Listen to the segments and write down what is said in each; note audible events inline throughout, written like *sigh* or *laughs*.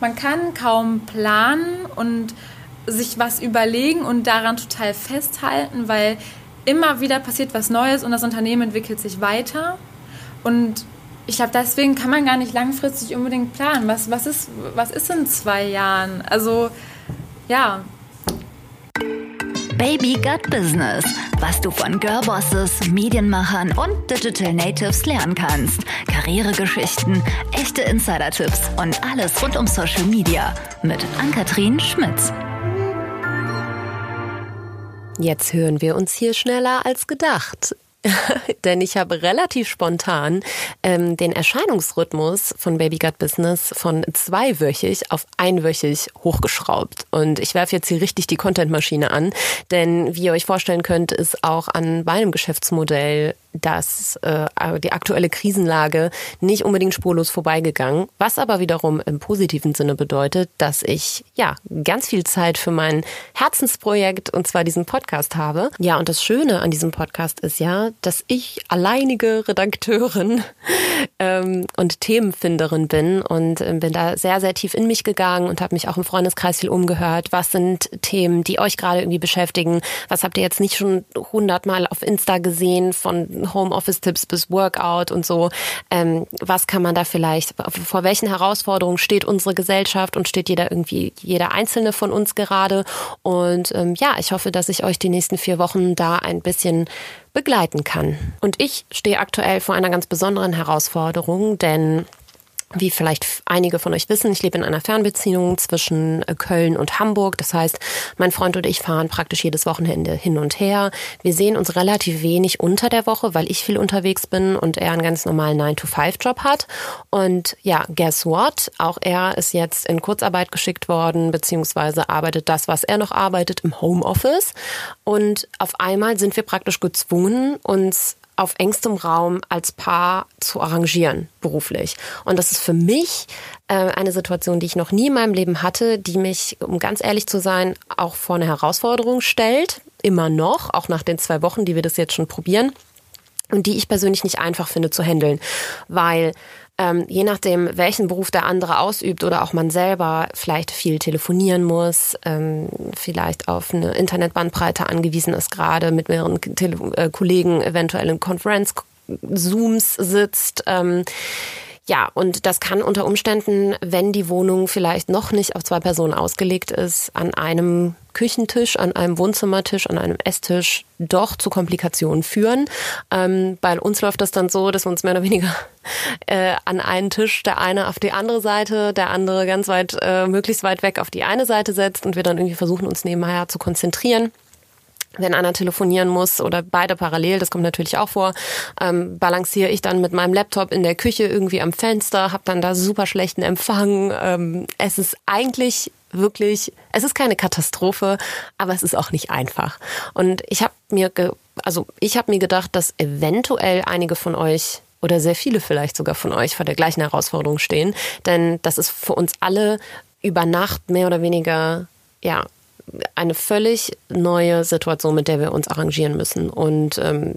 man kann kaum planen und sich was überlegen und daran total festhalten, weil immer wieder passiert was Neues und das Unternehmen entwickelt sich weiter. Und ich glaube, deswegen kann man gar nicht langfristig unbedingt planen. Was, was, ist, was ist in zwei Jahren? Also, ja. Baby Gut Business. Was du von Girlbosses, Medienmachern und Digital Natives lernen kannst. Karrieregeschichten, echte Insider-Tipps und alles rund um Social Media. Mit Ann-Kathrin Schmitz. Jetzt hören wir uns hier schneller als gedacht. *laughs* Denn ich habe relativ spontan ähm, den Erscheinungsrhythmus von Baby Gut Business von zweiwöchig auf einwöchig hochgeschraubt. Und ich werfe jetzt hier richtig die Contentmaschine an. Denn wie ihr euch vorstellen könnt, ist auch an meinem Geschäftsmodell dass äh, die aktuelle Krisenlage nicht unbedingt spurlos vorbeigegangen, was aber wiederum im positiven Sinne bedeutet, dass ich ja ganz viel Zeit für mein Herzensprojekt und zwar diesen Podcast habe. Ja, und das Schöne an diesem Podcast ist ja, dass ich alleinige Redakteurin *laughs* ähm, und Themenfinderin bin und äh, bin da sehr, sehr tief in mich gegangen und habe mich auch im Freundeskreis viel umgehört. Was sind Themen, die euch gerade irgendwie beschäftigen? Was habt ihr jetzt nicht schon hundertmal auf Insta gesehen von Homeoffice-Tipps bis Workout und so. Ähm, was kann man da vielleicht, vor welchen Herausforderungen steht unsere Gesellschaft und steht jeder irgendwie, jeder einzelne von uns gerade? Und ähm, ja, ich hoffe, dass ich euch die nächsten vier Wochen da ein bisschen begleiten kann. Und ich stehe aktuell vor einer ganz besonderen Herausforderung, denn wie vielleicht einige von euch wissen, ich lebe in einer Fernbeziehung zwischen äh, Köln und Hamburg. Das heißt, mein Freund und ich fahren praktisch jedes Wochenende hin und her. Wir sehen uns relativ wenig unter der Woche, weil ich viel unterwegs bin und er einen ganz normalen 9-to-5-Job hat. Und ja, guess what? Auch er ist jetzt in Kurzarbeit geschickt worden, beziehungsweise arbeitet das, was er noch arbeitet, im Homeoffice. Und auf einmal sind wir praktisch gezwungen, uns auf engstem Raum als Paar zu arrangieren, beruflich. Und das ist für mich äh, eine Situation, die ich noch nie in meinem Leben hatte, die mich, um ganz ehrlich zu sein, auch vor eine Herausforderung stellt. Immer noch, auch nach den zwei Wochen, die wir das jetzt schon probieren. Und die ich persönlich nicht einfach finde zu handeln, weil ähm, je nachdem, welchen Beruf der andere ausübt oder auch man selber vielleicht viel telefonieren muss, ähm, vielleicht auf eine Internetbandbreite angewiesen ist, gerade mit mehreren Tele äh, Kollegen eventuell in Konferenz-Zooms sitzt. Ähm, ja, und das kann unter Umständen, wenn die Wohnung vielleicht noch nicht auf zwei Personen ausgelegt ist, an einem Küchentisch, an einem Wohnzimmertisch, an einem Esstisch doch zu Komplikationen führen. Ähm, bei uns läuft das dann so, dass wir uns mehr oder weniger *laughs* äh, an einen Tisch, der eine auf die andere Seite, der andere ganz weit, äh, möglichst weit weg auf die eine Seite setzt und wir dann irgendwie versuchen, uns nebenher zu konzentrieren wenn einer telefonieren muss oder beide parallel, das kommt natürlich auch vor, ähm, balanciere ich dann mit meinem Laptop in der Küche irgendwie am Fenster, habe dann da super schlechten Empfang. Ähm, es ist eigentlich wirklich, es ist keine Katastrophe, aber es ist auch nicht einfach. Und ich habe mir, ge also ich habe mir gedacht, dass eventuell einige von euch oder sehr viele vielleicht sogar von euch vor der gleichen Herausforderung stehen, denn das ist für uns alle über Nacht mehr oder weniger ja eine völlig neue Situation, mit der wir uns arrangieren müssen. Und ähm,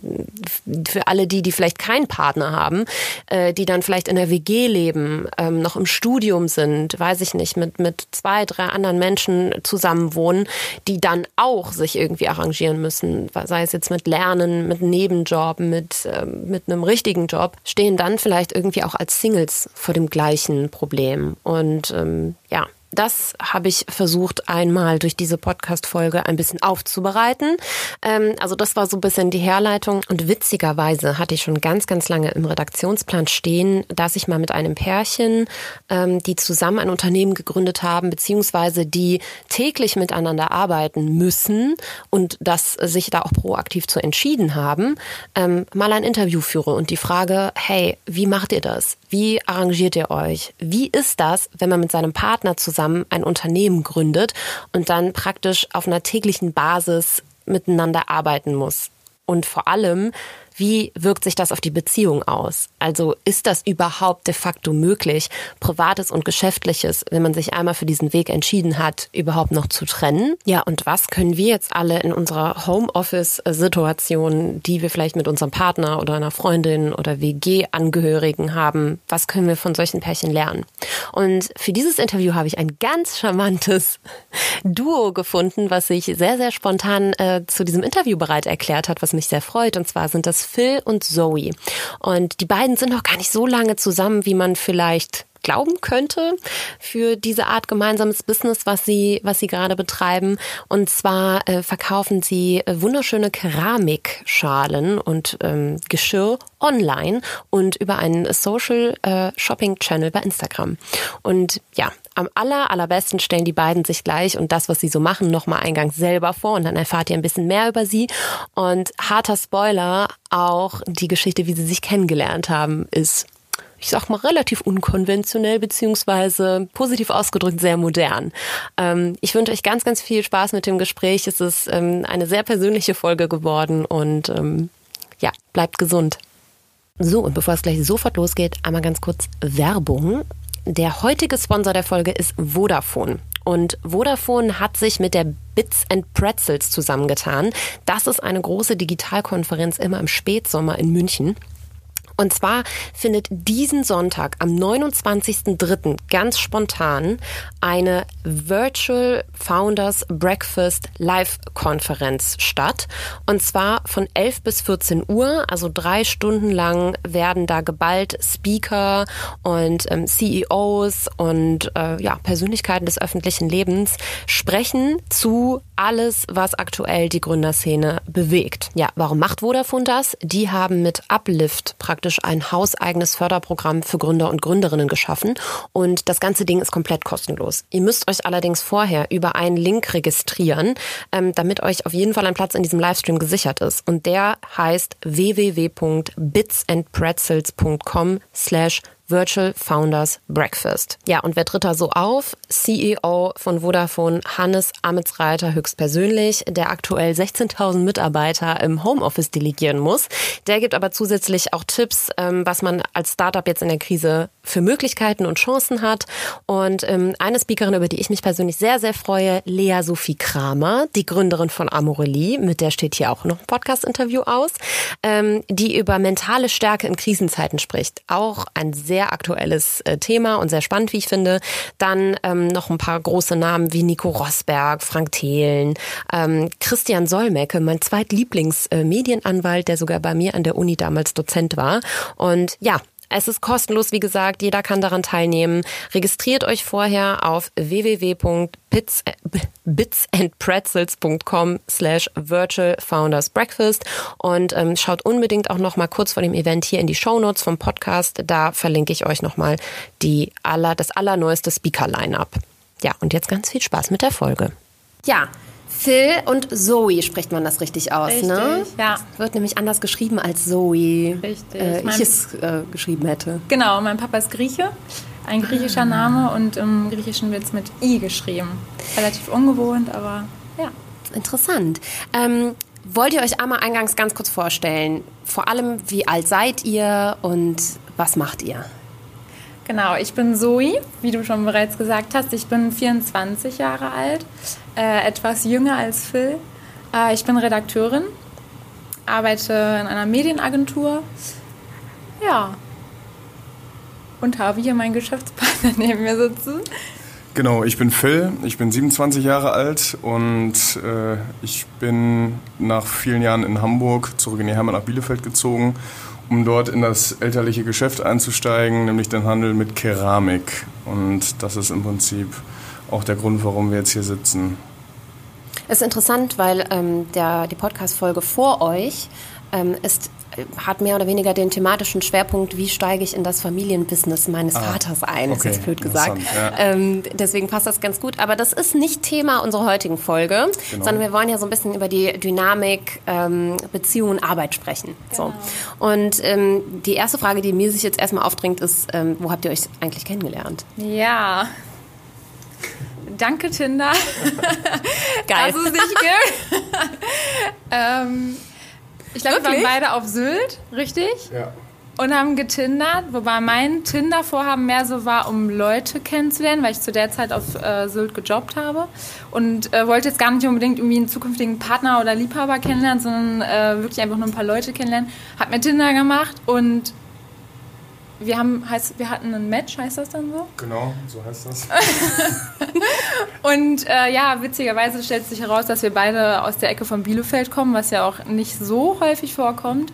für alle die, die vielleicht keinen Partner haben, äh, die dann vielleicht in der WG leben, ähm, noch im Studium sind, weiß ich nicht, mit, mit zwei, drei anderen Menschen zusammenwohnen, die dann auch sich irgendwie arrangieren müssen, sei es jetzt mit Lernen, mit Nebenjob, mit, ähm, mit einem richtigen Job, stehen dann vielleicht irgendwie auch als Singles vor dem gleichen Problem. Und ähm, ja, das habe ich versucht, einmal durch diese Podcast-Folge ein bisschen aufzubereiten. Ähm, also das war so ein bisschen die Herleitung. Und witzigerweise hatte ich schon ganz, ganz lange im Redaktionsplan stehen, dass ich mal mit einem Pärchen, ähm, die zusammen ein Unternehmen gegründet haben, beziehungsweise die täglich miteinander arbeiten müssen und das sich da auch proaktiv zu entschieden haben, ähm, mal ein Interview führe und die Frage, hey, wie macht ihr das? Wie arrangiert ihr euch? Wie ist das, wenn man mit seinem Partner zusammen ein Unternehmen gründet und dann praktisch auf einer täglichen Basis miteinander arbeiten muss? Und vor allem, wie wirkt sich das auf die Beziehung aus? Also ist das überhaupt de facto möglich, Privates und Geschäftliches, wenn man sich einmal für diesen Weg entschieden hat, überhaupt noch zu trennen? Ja, und was können wir jetzt alle in unserer Homeoffice-Situation, die wir vielleicht mit unserem Partner oder einer Freundin oder WG-Angehörigen haben, was können wir von solchen Pärchen lernen? Und für dieses Interview habe ich ein ganz charmantes *laughs* Duo gefunden, was sich sehr, sehr spontan äh, zu diesem Interview bereit erklärt hat, was mich sehr freut. Und zwar sind das Phil und Zoe. Und die beiden sind noch gar nicht so lange zusammen, wie man vielleicht glauben könnte für diese Art gemeinsames Business, was sie, was sie gerade betreiben. Und zwar äh, verkaufen sie äh, wunderschöne Keramikschalen und ähm, Geschirr online und über einen Social äh, Shopping Channel bei Instagram. Und ja, am aller, allerbesten stellen die beiden sich gleich und das, was sie so machen, nochmal eingangs selber vor und dann erfahrt ihr ein bisschen mehr über sie. Und harter Spoiler, auch die Geschichte, wie sie sich kennengelernt haben, ist ich sag mal, relativ unkonventionell beziehungsweise positiv ausgedrückt sehr modern. Ähm, ich wünsche euch ganz, ganz viel Spaß mit dem Gespräch. Es ist ähm, eine sehr persönliche Folge geworden und ähm, ja, bleibt gesund. So, und bevor es gleich sofort losgeht, einmal ganz kurz Werbung. Der heutige Sponsor der Folge ist Vodafone. Und Vodafone hat sich mit der Bits and Pretzels zusammengetan. Das ist eine große Digitalkonferenz immer im Spätsommer in München. Und zwar findet diesen Sonntag am 29.03. ganz spontan eine Virtual Founders Breakfast Live-Konferenz statt. Und zwar von 11 bis 14 Uhr, also drei Stunden lang werden da geballt Speaker und ähm, CEOs und äh, ja, Persönlichkeiten des öffentlichen Lebens sprechen zu alles, was aktuell die Gründerszene bewegt. Ja, warum macht Vodafone das? Die haben mit Uplift praktisch ein hauseigenes Förderprogramm für Gründer und Gründerinnen geschaffen und das ganze Ding ist komplett kostenlos. Ihr müsst euch allerdings vorher über einen Link registrieren, ähm, damit euch auf jeden Fall ein Platz in diesem Livestream gesichert ist. Und der heißt www.bitsandpretzels.com slash Virtual Founders Breakfast. Ja, und wer tritt da so auf? CEO von Vodafone, Hannes Amitsreiter höchstpersönlich, der aktuell 16.000 Mitarbeiter im Homeoffice delegieren muss. Der gibt aber zusätzlich auch Tipps, ähm, was man als Startup jetzt in der Krise für Möglichkeiten und Chancen hat. Und ähm, eine Speakerin, über die ich mich persönlich sehr, sehr freue, Lea Sophie Kramer, die Gründerin von Amorelie, mit der steht hier auch noch ein Podcast-Interview aus, ähm, die über mentale Stärke in Krisenzeiten spricht. Auch ein sehr sehr aktuelles äh, Thema und sehr spannend, wie ich finde. Dann ähm, noch ein paar große Namen wie Nico Rosberg, Frank Thelen, ähm, Christian Solmecke, mein zweitlieblings-Medienanwalt, äh, der sogar bei mir an der Uni damals Dozent war. Und ja, es ist kostenlos, wie gesagt, jeder kann daran teilnehmen. Registriert euch vorher auf www.bitsandpretzels.com slash virtual founders breakfast und ähm, schaut unbedingt auch noch mal kurz vor dem Event hier in die Show Notes vom Podcast. Da verlinke ich euch noch mal die aller, das allerneueste Speaker-Line-Up. Ja, und jetzt ganz viel Spaß mit der Folge. Ja, Phil und Zoe spricht man das richtig aus, richtig, ne? Ja. Wird nämlich anders geschrieben als Zoe. Richtig. Äh, ich es äh, geschrieben hätte. Genau, mein Papa ist Grieche, ein griechischer Name und im Griechischen wird es mit I geschrieben. Relativ ungewohnt, aber ja. Interessant. Ähm, wollt ihr euch einmal eingangs ganz kurz vorstellen? Vor allem, wie alt seid ihr und was macht ihr? Genau, ich bin Zoe, wie du schon bereits gesagt hast. Ich bin 24 Jahre alt, äh, etwas jünger als Phil. Äh, ich bin Redakteurin, arbeite in einer Medienagentur. Ja. Und habe hier meinen Geschäftspartner *laughs* neben mir sitzen. Genau, ich bin Phil, ich bin 27 Jahre alt und äh, ich bin nach vielen Jahren in Hamburg zurück in die Heimat nach Bielefeld gezogen um dort in das elterliche Geschäft einzusteigen, nämlich den Handel mit Keramik. Und das ist im Prinzip auch der Grund, warum wir jetzt hier sitzen. Es ist interessant, weil ähm, der, die Podcast-Folge vor euch ähm, ist hat mehr oder weniger den thematischen Schwerpunkt, wie steige ich in das Familienbusiness meines ah, Vaters ein, okay, ist jetzt blöd gesagt. Ja. Ähm, deswegen passt das ganz gut. Aber das ist nicht Thema unserer heutigen Folge, genau. sondern wir wollen ja so ein bisschen über die Dynamik ähm, Beziehung und Arbeit sprechen. Genau. So. Und ähm, die erste Frage, die mir sich jetzt erstmal aufdringt, ist, ähm, wo habt ihr euch eigentlich kennengelernt? Ja. Danke, Tinder. *laughs* Geil. Nicht gut. *laughs* ähm, Ich glaube, wir waren beide auf Sylt, richtig? Ja. Und haben getindert, wobei mein Tinder-Vorhaben mehr so war, um Leute kennenzulernen, weil ich zu der Zeit auf äh, Sylt gejobbt habe. Und äh, wollte jetzt gar nicht unbedingt irgendwie einen zukünftigen Partner oder Liebhaber kennenlernen, sondern äh, wirklich einfach nur ein paar Leute kennenlernen. Hab mir Tinder gemacht und wir haben, heißt, wir hatten ein Match, heißt das dann so? Genau, so heißt das. *laughs* und äh, ja, witzigerweise stellt sich heraus, dass wir beide aus der Ecke von Bielefeld kommen, was ja auch nicht so häufig vorkommt.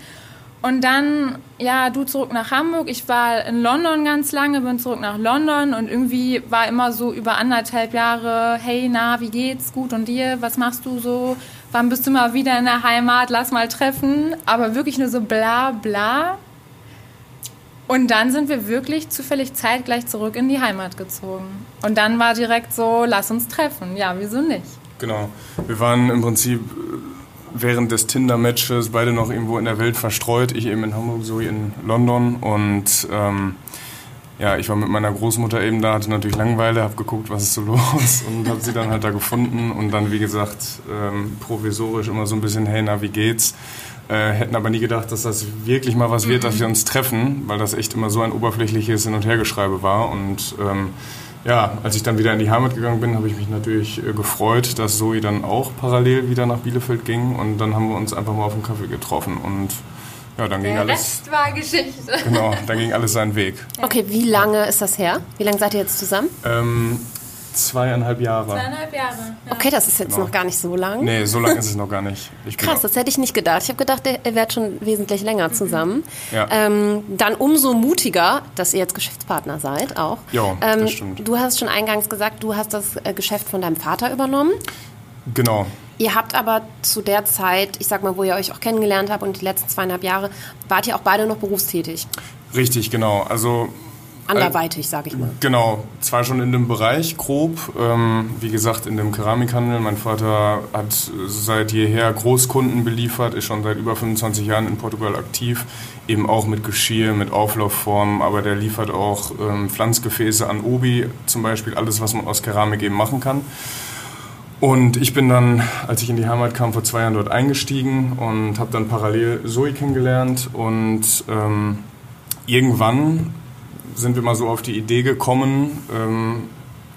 Und dann, ja, du zurück nach Hamburg. Ich war in London ganz lange, bin zurück nach London und irgendwie war immer so über anderthalb Jahre, hey, na, wie geht's? Gut und dir? Was machst du so? Wann bist du mal wieder in der Heimat? Lass mal treffen. Aber wirklich nur so bla bla. Und dann sind wir wirklich zufällig zeitgleich zurück in die Heimat gezogen. Und dann war direkt so, lass uns treffen. Ja, wieso nicht? Genau. Wir waren im Prinzip während des Tinder-Matches beide noch irgendwo in der Welt verstreut. Ich eben in Hamburg, so in London. Und ähm, ja, ich war mit meiner Großmutter eben da, hatte natürlich Langeweile, habe geguckt, was ist so *laughs* los und habe sie dann halt da gefunden. Und dann, wie gesagt, ähm, provisorisch immer so ein bisschen, hey, na, wie geht's? Äh, hätten aber nie gedacht, dass das wirklich mal was wird, dass wir uns treffen, weil das echt immer so ein oberflächliches Hin- und Hergeschreibe war. Und ähm, ja, als ich dann wieder in die Heimat gegangen bin, habe ich mich natürlich äh, gefreut, dass Zoe dann auch parallel wieder nach Bielefeld ging und dann haben wir uns einfach mal auf einen Kaffee getroffen und ja, dann ging Der alles. Rest war Geschichte. Genau, dann ging alles seinen Weg. Okay, wie lange ist das her? Wie lange seid ihr jetzt zusammen? Ähm, zweieinhalb Jahre. Zweieinhalb Jahre. Ja. Okay, das ist jetzt Genau. noch gar nicht so lang. Nee, so lange ist es noch gar nicht. Ich Krass, das hätte ich nicht gedacht. Ich habe gedacht, ihr wärt schon wesentlich länger zusammen. Ja. Ähm, dann umso mutiger, dass ihr jetzt Geschäftspartner seid auch. Ja, ähm, das stimmt. Du hast schon eingangs gesagt, du hast das äh, Geschäft von deinem Vater übernommen. Genau. Ihr habt aber zu der Zeit, ich sag mal, wo ihr euch auch kennengelernt habt und die letzten zweieinhalb Jahre, wart ihr auch beide noch berufstätig. Richtig, genau. Also Anderweitig, sag ich mal. Genau, zwar schon in dem Bereich grob, ähm, wie gesagt in dem Keramikhandel. Mein Vater hat seit jeher Großkunden beliefert, ist schon seit über 25 Jahren in Portugal aktiv, eben auch mit Geschirr, mit Auflaufformen, aber der liefert auch ähm, Pflanzgefäße an Obi, zum Beispiel alles, was man aus Keramik eben machen kann. Und ich bin dann, als ich in die Heimat kam, vor zwei Jahren dort eingestiegen und habe dann parallel Zoe kennengelernt und ähm, irgendwann sind wir mal so auf die Idee gekommen, ähm,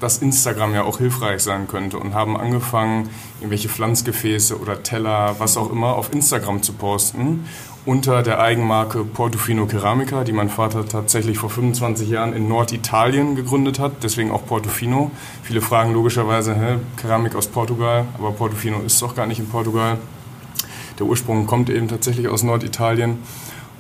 dass Instagram ja auch hilfreich sein könnte und haben angefangen, irgendwelche Pflanzgefäße oder Teller, was auch immer, auf Instagram zu posten unter der Eigenmarke Portofino Ceramica, die mein Vater tatsächlich vor 25 Jahren in Norditalien gegründet hat, deswegen auch Portofino. Viele fragen logischerweise, hä, Keramik aus Portugal, aber Portofino ist doch gar nicht in Portugal. Der Ursprung kommt eben tatsächlich aus Norditalien.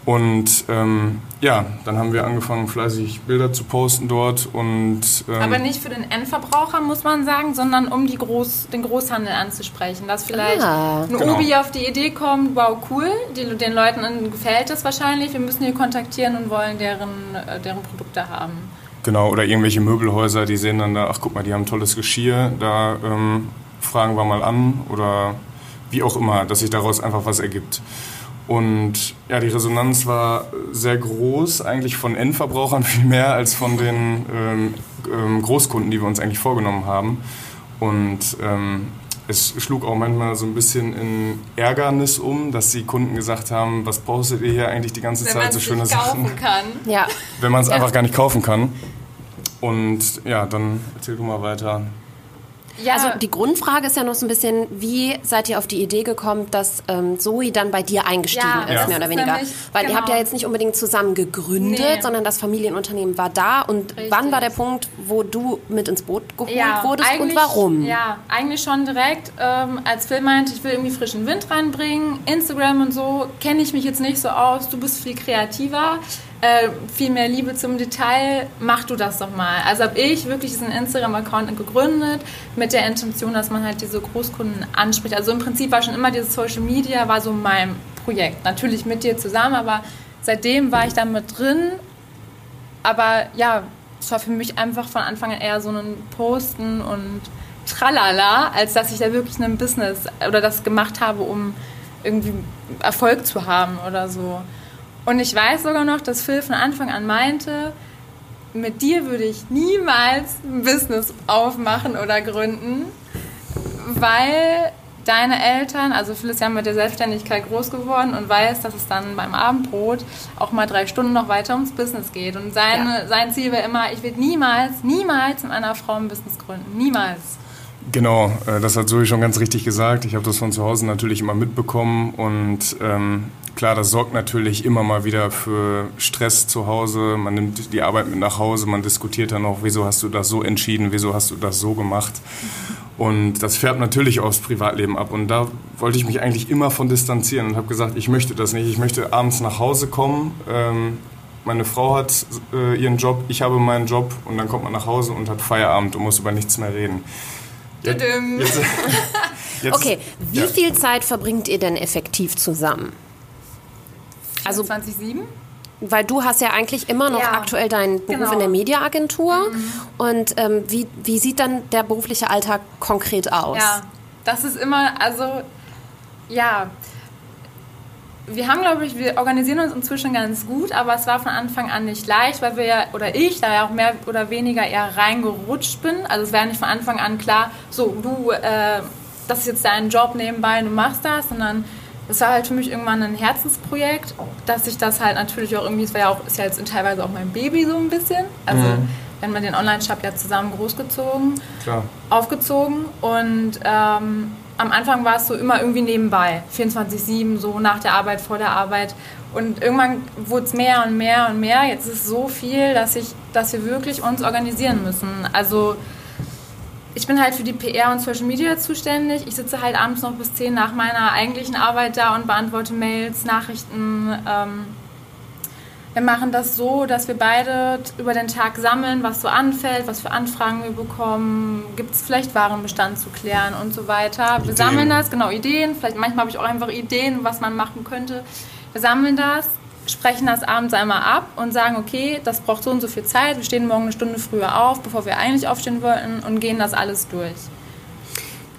Und ähm, ja, dann haben wir angefangen, fleißig Bilder zu posten dort. Und, ähm, Aber nicht für den Endverbraucher, muss man sagen, sondern um die Groß, den Großhandel anzusprechen. Dass vielleicht Ah. ein Genau. Obi auf die Idee kommt, wow, cool, die, den Leuten gefällt es wahrscheinlich, wir müssen die kontaktieren und wollen deren, äh, deren Produkte haben. Genau, oder irgendwelche Möbelhäuser, die sehen dann da, ach guck mal, die haben tolles Geschirr, da ähm, fragen wir mal an oder wie auch immer, dass sich daraus einfach was ergibt. Und ja, die Resonanz war sehr groß, eigentlich von Endverbrauchern *laughs* viel mehr als von den ähm, ähm, Großkunden, die wir uns eigentlich vorgenommen haben. Und ähm, es schlug auch manchmal so ein bisschen in Ärgernis um, dass die Kunden gesagt haben, was postet ihr hier eigentlich die ganze Zeit so schöne Sachen kann. *laughs* Ja, wenn man es einfach gar nicht kaufen kann. Und ja, dann erzähl du mal weiter. Ja, also die Grundfrage ist ja noch so ein bisschen, wie seid ihr auf die Idee gekommen, dass ähm, Zoe dann bei dir eingestiegen Ja, ist, das mehr oder weniger? nämlich- Weil ihr genau. habt ja jetzt nicht unbedingt zusammen gegründet, Nee. sondern das Familienunternehmen war da. Und Richtig. wann war der Punkt, wo du mit ins Boot geholt ja, wurdest und warum? Ja, eigentlich schon direkt, ähm, als Phil meinte, ich will irgendwie frischen Wind reinbringen, Instagram und so, kenne ich mich jetzt nicht so aus, du bist viel kreativer, äh, viel mehr Liebe zum Detail, mach du das doch mal. Also habe ich wirklich diesen Instagram-Account gegründet mit der Intention, dass man halt diese Großkunden anspricht. Also im Prinzip war schon immer dieses Social Media, war so mein Projekt. Natürlich mit dir zusammen, aber seitdem war ich da mit drin aber ja, es war für mich einfach von Anfang an eher so ein Posten und Tralala, als dass ich da wirklich ein Business oder das gemacht habe, um irgendwie Erfolg zu haben oder so. Und ich weiß sogar noch, dass Phil von Anfang an meinte, mit dir würde ich niemals ein Business aufmachen oder gründen, weil deine Eltern, also Phil ist ja mit der Selbstständigkeit groß geworden und weiß, dass es dann beim Abendbrot auch mal drei Stunden noch weiter ums Business geht. Und seine, ja. sein Ziel wäre immer, ich will niemals, niemals mit einer Frau ein Business gründen. Niemals. Genau, äh, das hat Zoe schon ganz richtig gesagt. Ich habe das von zu Hause natürlich immer mitbekommen und ähm, klar, das sorgt natürlich immer mal wieder für Stress zu Hause. Man nimmt die Arbeit mit nach Hause, man diskutiert dann auch, wieso hast du das so entschieden, wieso hast du das so gemacht. Und das färbt natürlich aufs Privatleben ab. Und da wollte ich mich eigentlich immer von distanzieren und habe gesagt, ich möchte das nicht. Ich möchte abends nach Hause kommen. Ähm, meine Frau hat äh, ihren Job, ich habe meinen Job und dann kommt man nach Hause und hat Feierabend und muss über nichts mehr reden. Jetzt, jetzt, jetzt, *laughs* okay, wie ja. viel Zeit verbringt ihr denn effektiv zusammen? Also 2007? Weil du hast ja eigentlich immer noch ja, aktuell deinen Beruf genau. in der Mediaagentur. Mhm. Und ähm, wie, wie sieht dann der berufliche Alltag konkret aus? Ja, das ist immer, also ja, wir haben, glaube ich, wir organisieren uns inzwischen ganz gut, aber es war von Anfang an nicht leicht, weil wir ja, oder ich da ja auch mehr oder weniger eher reingerutscht bin. Also es wäre nicht von Anfang an klar, so, du, äh, das ist jetzt dein Job nebenbei, du machst das, sondern es war halt für mich irgendwann ein Herzensprojekt, dass ich das halt natürlich auch irgendwie, es war ja auch, ist ja jetzt teilweise auch mein Baby so ein bisschen. Also mhm. wenn man den Online-Shop ja zusammen großgezogen, Klar. aufgezogen und ähm, am Anfang war es so immer irgendwie nebenbei, 24-7, so nach der Arbeit, vor der Arbeit. Und irgendwann wurde es mehr und mehr und mehr. Jetzt ist es so viel, dass, ich, dass wir wirklich uns organisieren müssen. Also ich bin halt für die PR und Social Media zuständig. Ich sitze halt abends noch bis 10 nach meiner eigentlichen Arbeit da und beantworte Mails, Nachrichten. Ähm, wir machen das so, dass wir beide über den Tag sammeln, was so anfällt, was für Anfragen wir bekommen, gibt es vielleicht Warenbestand zu klären und so weiter. Wir Ideen. sammeln das, genau, Ideen. Vielleicht manchmal habe ich auch einfach Ideen, was man machen könnte. Wir sammeln das, sprechen das abends einmal ab und sagen, okay, das braucht so und so viel Zeit, wir stehen morgen eine Stunde früher auf, bevor wir eigentlich aufstehen wollten und gehen das alles durch.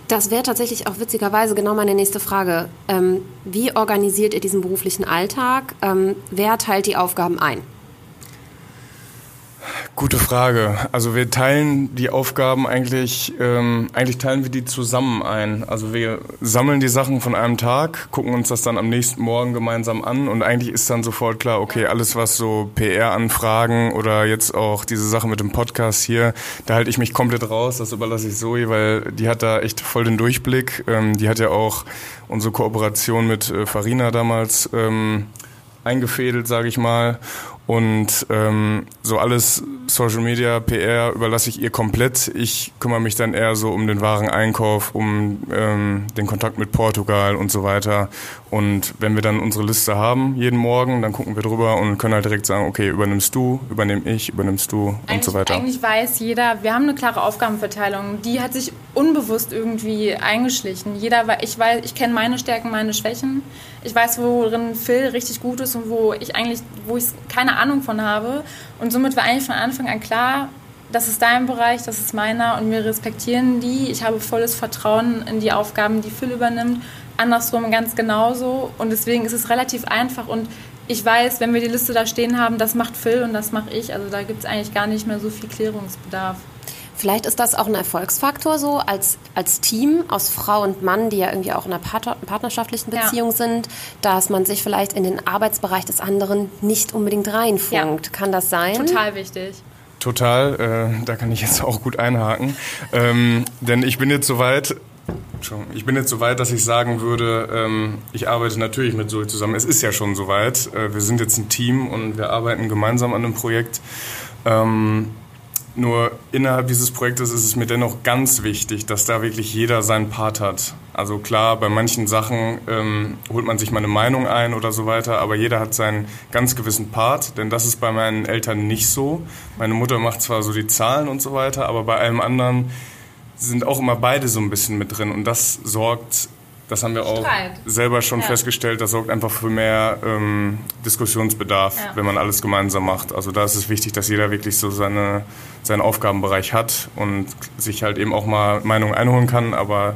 Das wäre tatsächlich auch witzigerweise genau meine nächste Frage. Ähm, wie organisiert ihr diesen beruflichen Alltag? Ähm, wer teilt die Aufgaben ein? Gute Frage. Also wir teilen die Aufgaben eigentlich, ähm, eigentlich teilen wir die zusammen ein. Also wir sammeln die Sachen von einem Tag, gucken uns das dann am nächsten Morgen gemeinsam an und eigentlich ist dann sofort klar, okay, alles was so PR-Anfragen oder jetzt auch diese Sache mit dem Podcast hier, da halte ich mich komplett raus, das überlasse ich Zoe, weil die hat da echt voll den Durchblick. Ähm, die hat ja auch unsere Kooperation mit äh, Farina damals ähm, eingefädelt, sage ich mal. Und ähm, so alles Social Media, PR überlasse ich ihr komplett. Ich kümmere mich dann eher so um den Wareneinkauf, um ähm, den Kontakt mit Portugal und so weiter. Und wenn wir dann unsere Liste haben, jeden Morgen, dann gucken wir drüber und können halt direkt sagen, okay, übernimmst du, übernehme ich, übernimmst du eigentlich, und so weiter. Eigentlich weiß jeder, wir haben eine klare Aufgabenverteilung. Die hat sich unbewusst irgendwie eingeschlichen. Jeder, ich weiß, ich kenne meine Stärken, meine Schwächen. Ich weiß, worin Phil richtig gut ist und wo ich eigentlich, wo ich keine Ahnung von habe. Und somit war eigentlich von Anfang an klar, das ist dein Bereich, das ist meiner und wir respektieren die. Ich habe volles Vertrauen in die Aufgaben, die Phil übernimmt. Andersrum ganz genauso. Und deswegen ist es relativ einfach und ich weiß, wenn wir die Liste da stehen haben, das macht Phil und das mache ich. Also da gibt es eigentlich gar nicht mehr so viel Klärungsbedarf. Vielleicht ist das auch ein Erfolgsfaktor so als, als Team aus Frau und Mann, die ja irgendwie auch in einer partnerschaftlichen Beziehung ja. sind, dass man sich vielleicht in den Arbeitsbereich des anderen nicht unbedingt reinfunkt. Ja. Kann das sein? Total wichtig. Total, äh, da kann ich jetzt auch gut einhaken. Ähm, denn ich bin jetzt soweit, ich bin jetzt so weit, dass ich sagen würde, ähm, ich arbeite natürlich mit Zoe zusammen. Es ist ja schon soweit. Äh, wir sind jetzt ein Team und wir arbeiten gemeinsam an einem Projekt. Nur innerhalb dieses Projektes ist es mir dennoch ganz wichtig, dass da wirklich jeder seinen Part hat. Also klar, bei manchen Sachen ähm, holt man sich mal eine Meinung ein oder so weiter, aber jeder hat seinen ganz gewissen Part, denn das ist bei meinen Eltern nicht so. Meine Mutter macht zwar so die Zahlen und so weiter, aber bei allem anderen sind auch immer beide so ein bisschen mit drin und das sorgt das haben wir auch Streit. selber schon ja. festgestellt. Das sorgt einfach für mehr ähm, Diskussionsbedarf, ja. wenn man alles gemeinsam macht. Also da ist es wichtig, dass jeder wirklich so seine, seinen Aufgabenbereich hat und sich halt eben auch mal Meinungen einholen kann, aber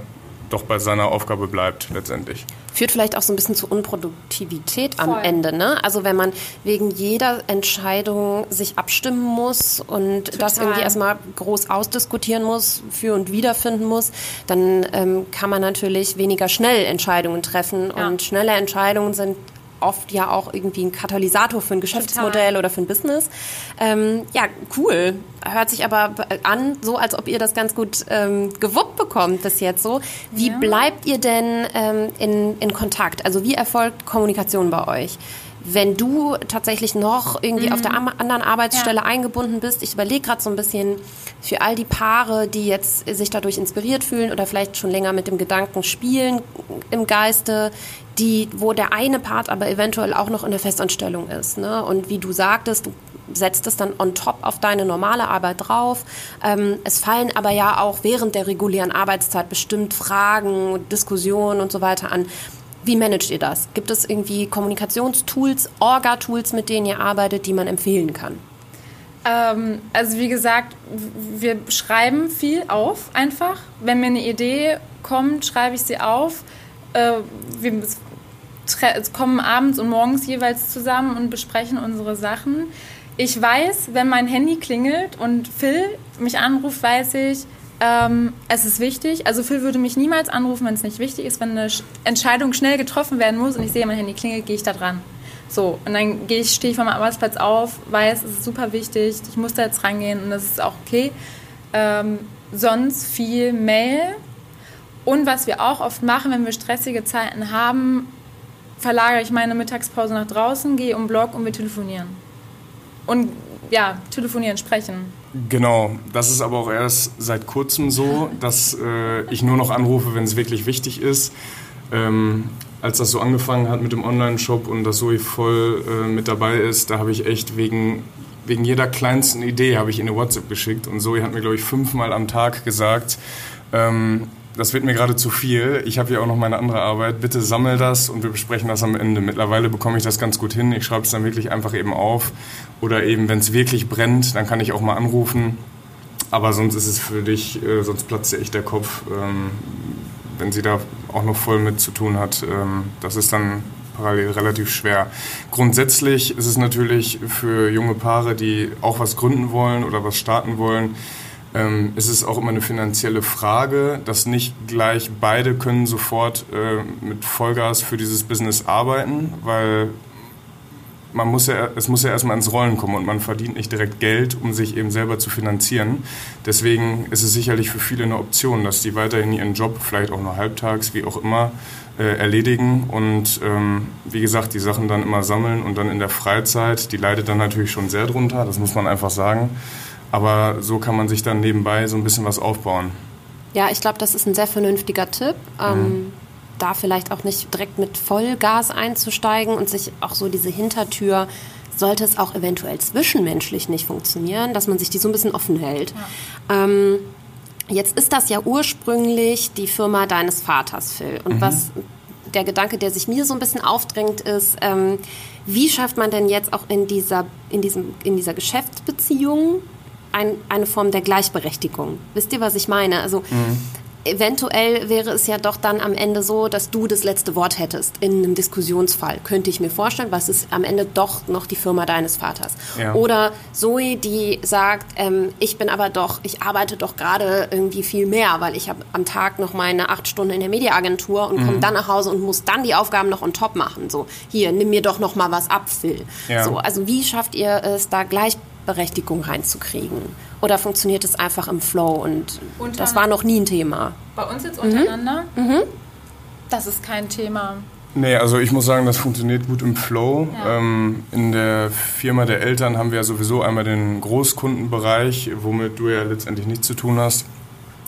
doch bei seiner Aufgabe bleibt letztendlich. Führt vielleicht auch so ein bisschen zu Unproduktivität am Voll. Ende. Ne? Also wenn man wegen jeder Entscheidung sich abstimmen muss und Total. das irgendwie erstmal groß ausdiskutieren muss, für und wider finden muss, dann ähm, kann man natürlich weniger schnell Entscheidungen treffen. Ja. Und schnelle Entscheidungen sind oft ja auch irgendwie ein Katalysator für ein Geschäftsmodell Total. oder für ein Business. Ähm, ja, cool. Hört sich aber an, so als ob ihr das ganz gut ähm, gewuppt bekommt bis jetzt so. Wie ja. bleibt ihr denn ähm, in, in Kontakt? Also wie erfolgt Kommunikation bei euch? wenn du tatsächlich noch irgendwie mhm. auf der anderen Arbeitsstelle ja. eingebunden bist. Ich überlege gerade so ein bisschen für all die Paare, die jetzt sich dadurch inspiriert fühlen oder vielleicht schon länger mit dem Gedanken spielen im Geiste, die, wo der eine Part aber eventuell auch noch in der Festanstellung ist. Ne? Und wie du sagtest, du setzt es dann on top auf deine normale Arbeit drauf. Ähm, es fallen aber ja auch während der regulären Arbeitszeit bestimmt Fragen, Diskussionen und so weiter an. Wie managt ihr das? Gibt es irgendwie Kommunikationstools, Orga-Tools, mit denen ihr arbeitet, die man empfehlen kann? Ähm, also wie gesagt, wir schreiben viel auf einfach. Wenn mir eine Idee kommt, schreibe ich sie auf. Äh, wir kommen abends und morgens jeweils zusammen und besprechen unsere Sachen. Ich weiß, wenn mein Handy klingelt und Phil mich anruft, weiß ich, ähm, es ist wichtig. Also Phil würde mich niemals anrufen, wenn es nicht wichtig ist. Wenn eine Entscheidung schnell getroffen werden muss und ich sehe, mein Handy klingelt, gehe ich da dran. So, und dann gehe ich, stehe ich von meinem Arbeitsplatz auf, weiß, es ist super wichtig, ich muss da jetzt rangehen und das ist auch okay. Ähm, sonst viel Mail. Und was wir auch oft machen, wenn wir stressige Zeiten haben, verlagere ich meine Mittagspause nach draußen, gehe um Blog und wir telefonieren. Und ja, telefonieren, sprechen. Genau, das ist aber auch erst seit kurzem so, dass äh, ich nur noch anrufe, wenn es wirklich wichtig ist. Ähm, als das so angefangen hat mit dem Online-Shop und dass Zoe voll äh, mit dabei ist, da habe ich echt wegen, wegen jeder kleinsten Idee habe ich in eine WhatsApp geschickt und Zoe hat mir, glaube ich, fünfmal am Tag gesagt, ähm, das wird mir gerade zu viel. Ich habe ja auch noch meine andere Arbeit. Bitte sammel das und wir besprechen das am Ende. Mittlerweile bekomme ich das ganz gut hin. Ich schreibe es dann wirklich einfach eben auf. Oder eben, wenn es wirklich brennt, dann kann ich auch mal anrufen. Aber sonst ist es für dich, äh, sonst platzt dir echt der Kopf, ähm, wenn sie da auch noch voll mit zu tun hat. Ähm, das ist dann parallel relativ schwer. Grundsätzlich ist es natürlich für junge Paare, die auch was gründen wollen oder was starten wollen, ähm, es ist auch immer eine finanzielle Frage, dass nicht gleich beide können sofort äh, mit Vollgas für dieses Business arbeiten, weil man muss ja, es muss ja erstmal ins Rollen kommen und man verdient nicht direkt Geld, um sich eben selber zu finanzieren. Deswegen ist es sicherlich für viele eine Option, dass die weiterhin ihren Job, vielleicht auch nur halbtags, wie auch immer, äh, erledigen und ähm, wie gesagt, die Sachen dann immer sammeln und dann in der Freizeit, die leidet dann natürlich schon sehr drunter, das muss man einfach sagen. Aber so kann man sich dann nebenbei so ein bisschen was aufbauen. Ja, ich glaube, das ist ein sehr vernünftiger Tipp. Ähm, mhm. Da vielleicht auch nicht direkt mit Vollgas einzusteigen und sich auch so diese Hintertür, sollte es auch eventuell zwischenmenschlich nicht funktionieren, dass man sich die so ein bisschen offen hält. Ja. Ähm, jetzt ist das ja ursprünglich die Firma deines Vaters, Phil. Und mhm. was der Gedanke, der sich mir so ein bisschen aufdrängt, ist, ähm, wie schafft man denn jetzt auch in dieser, in diesem, in dieser Geschäftsbeziehung ein, eine Form der Gleichberechtigung. Wisst ihr, was ich meine? Also mhm. eventuell wäre es ja doch dann am Ende so, dass du das letzte Wort hättest in einem Diskussionsfall. Könnte ich mir vorstellen, was ist am Ende doch noch die Firma deines Vaters. Ja. Oder Zoe, die sagt, ähm, ich bin aber doch, ich arbeite doch gerade irgendwie viel mehr, weil ich habe am Tag noch meine acht Stunden in der Mediaagentur und mhm. komme dann nach Hause und muss dann die Aufgaben noch on top machen. So, hier, nimm mir doch noch mal was ab, Phil. Ja. So, also wie schafft ihr es da gleich Berechtigung reinzukriegen? Oder funktioniert es einfach im Flow und das war noch nie ein Thema? Bei uns jetzt untereinander? Mhm. Mhm. Das ist kein Thema. Nee, also ich muss sagen, das funktioniert gut im Flow. Ja. Ähm, in der Firma der Eltern haben wir ja sowieso einmal den Großkundenbereich, womit du ja letztendlich nichts zu tun hast.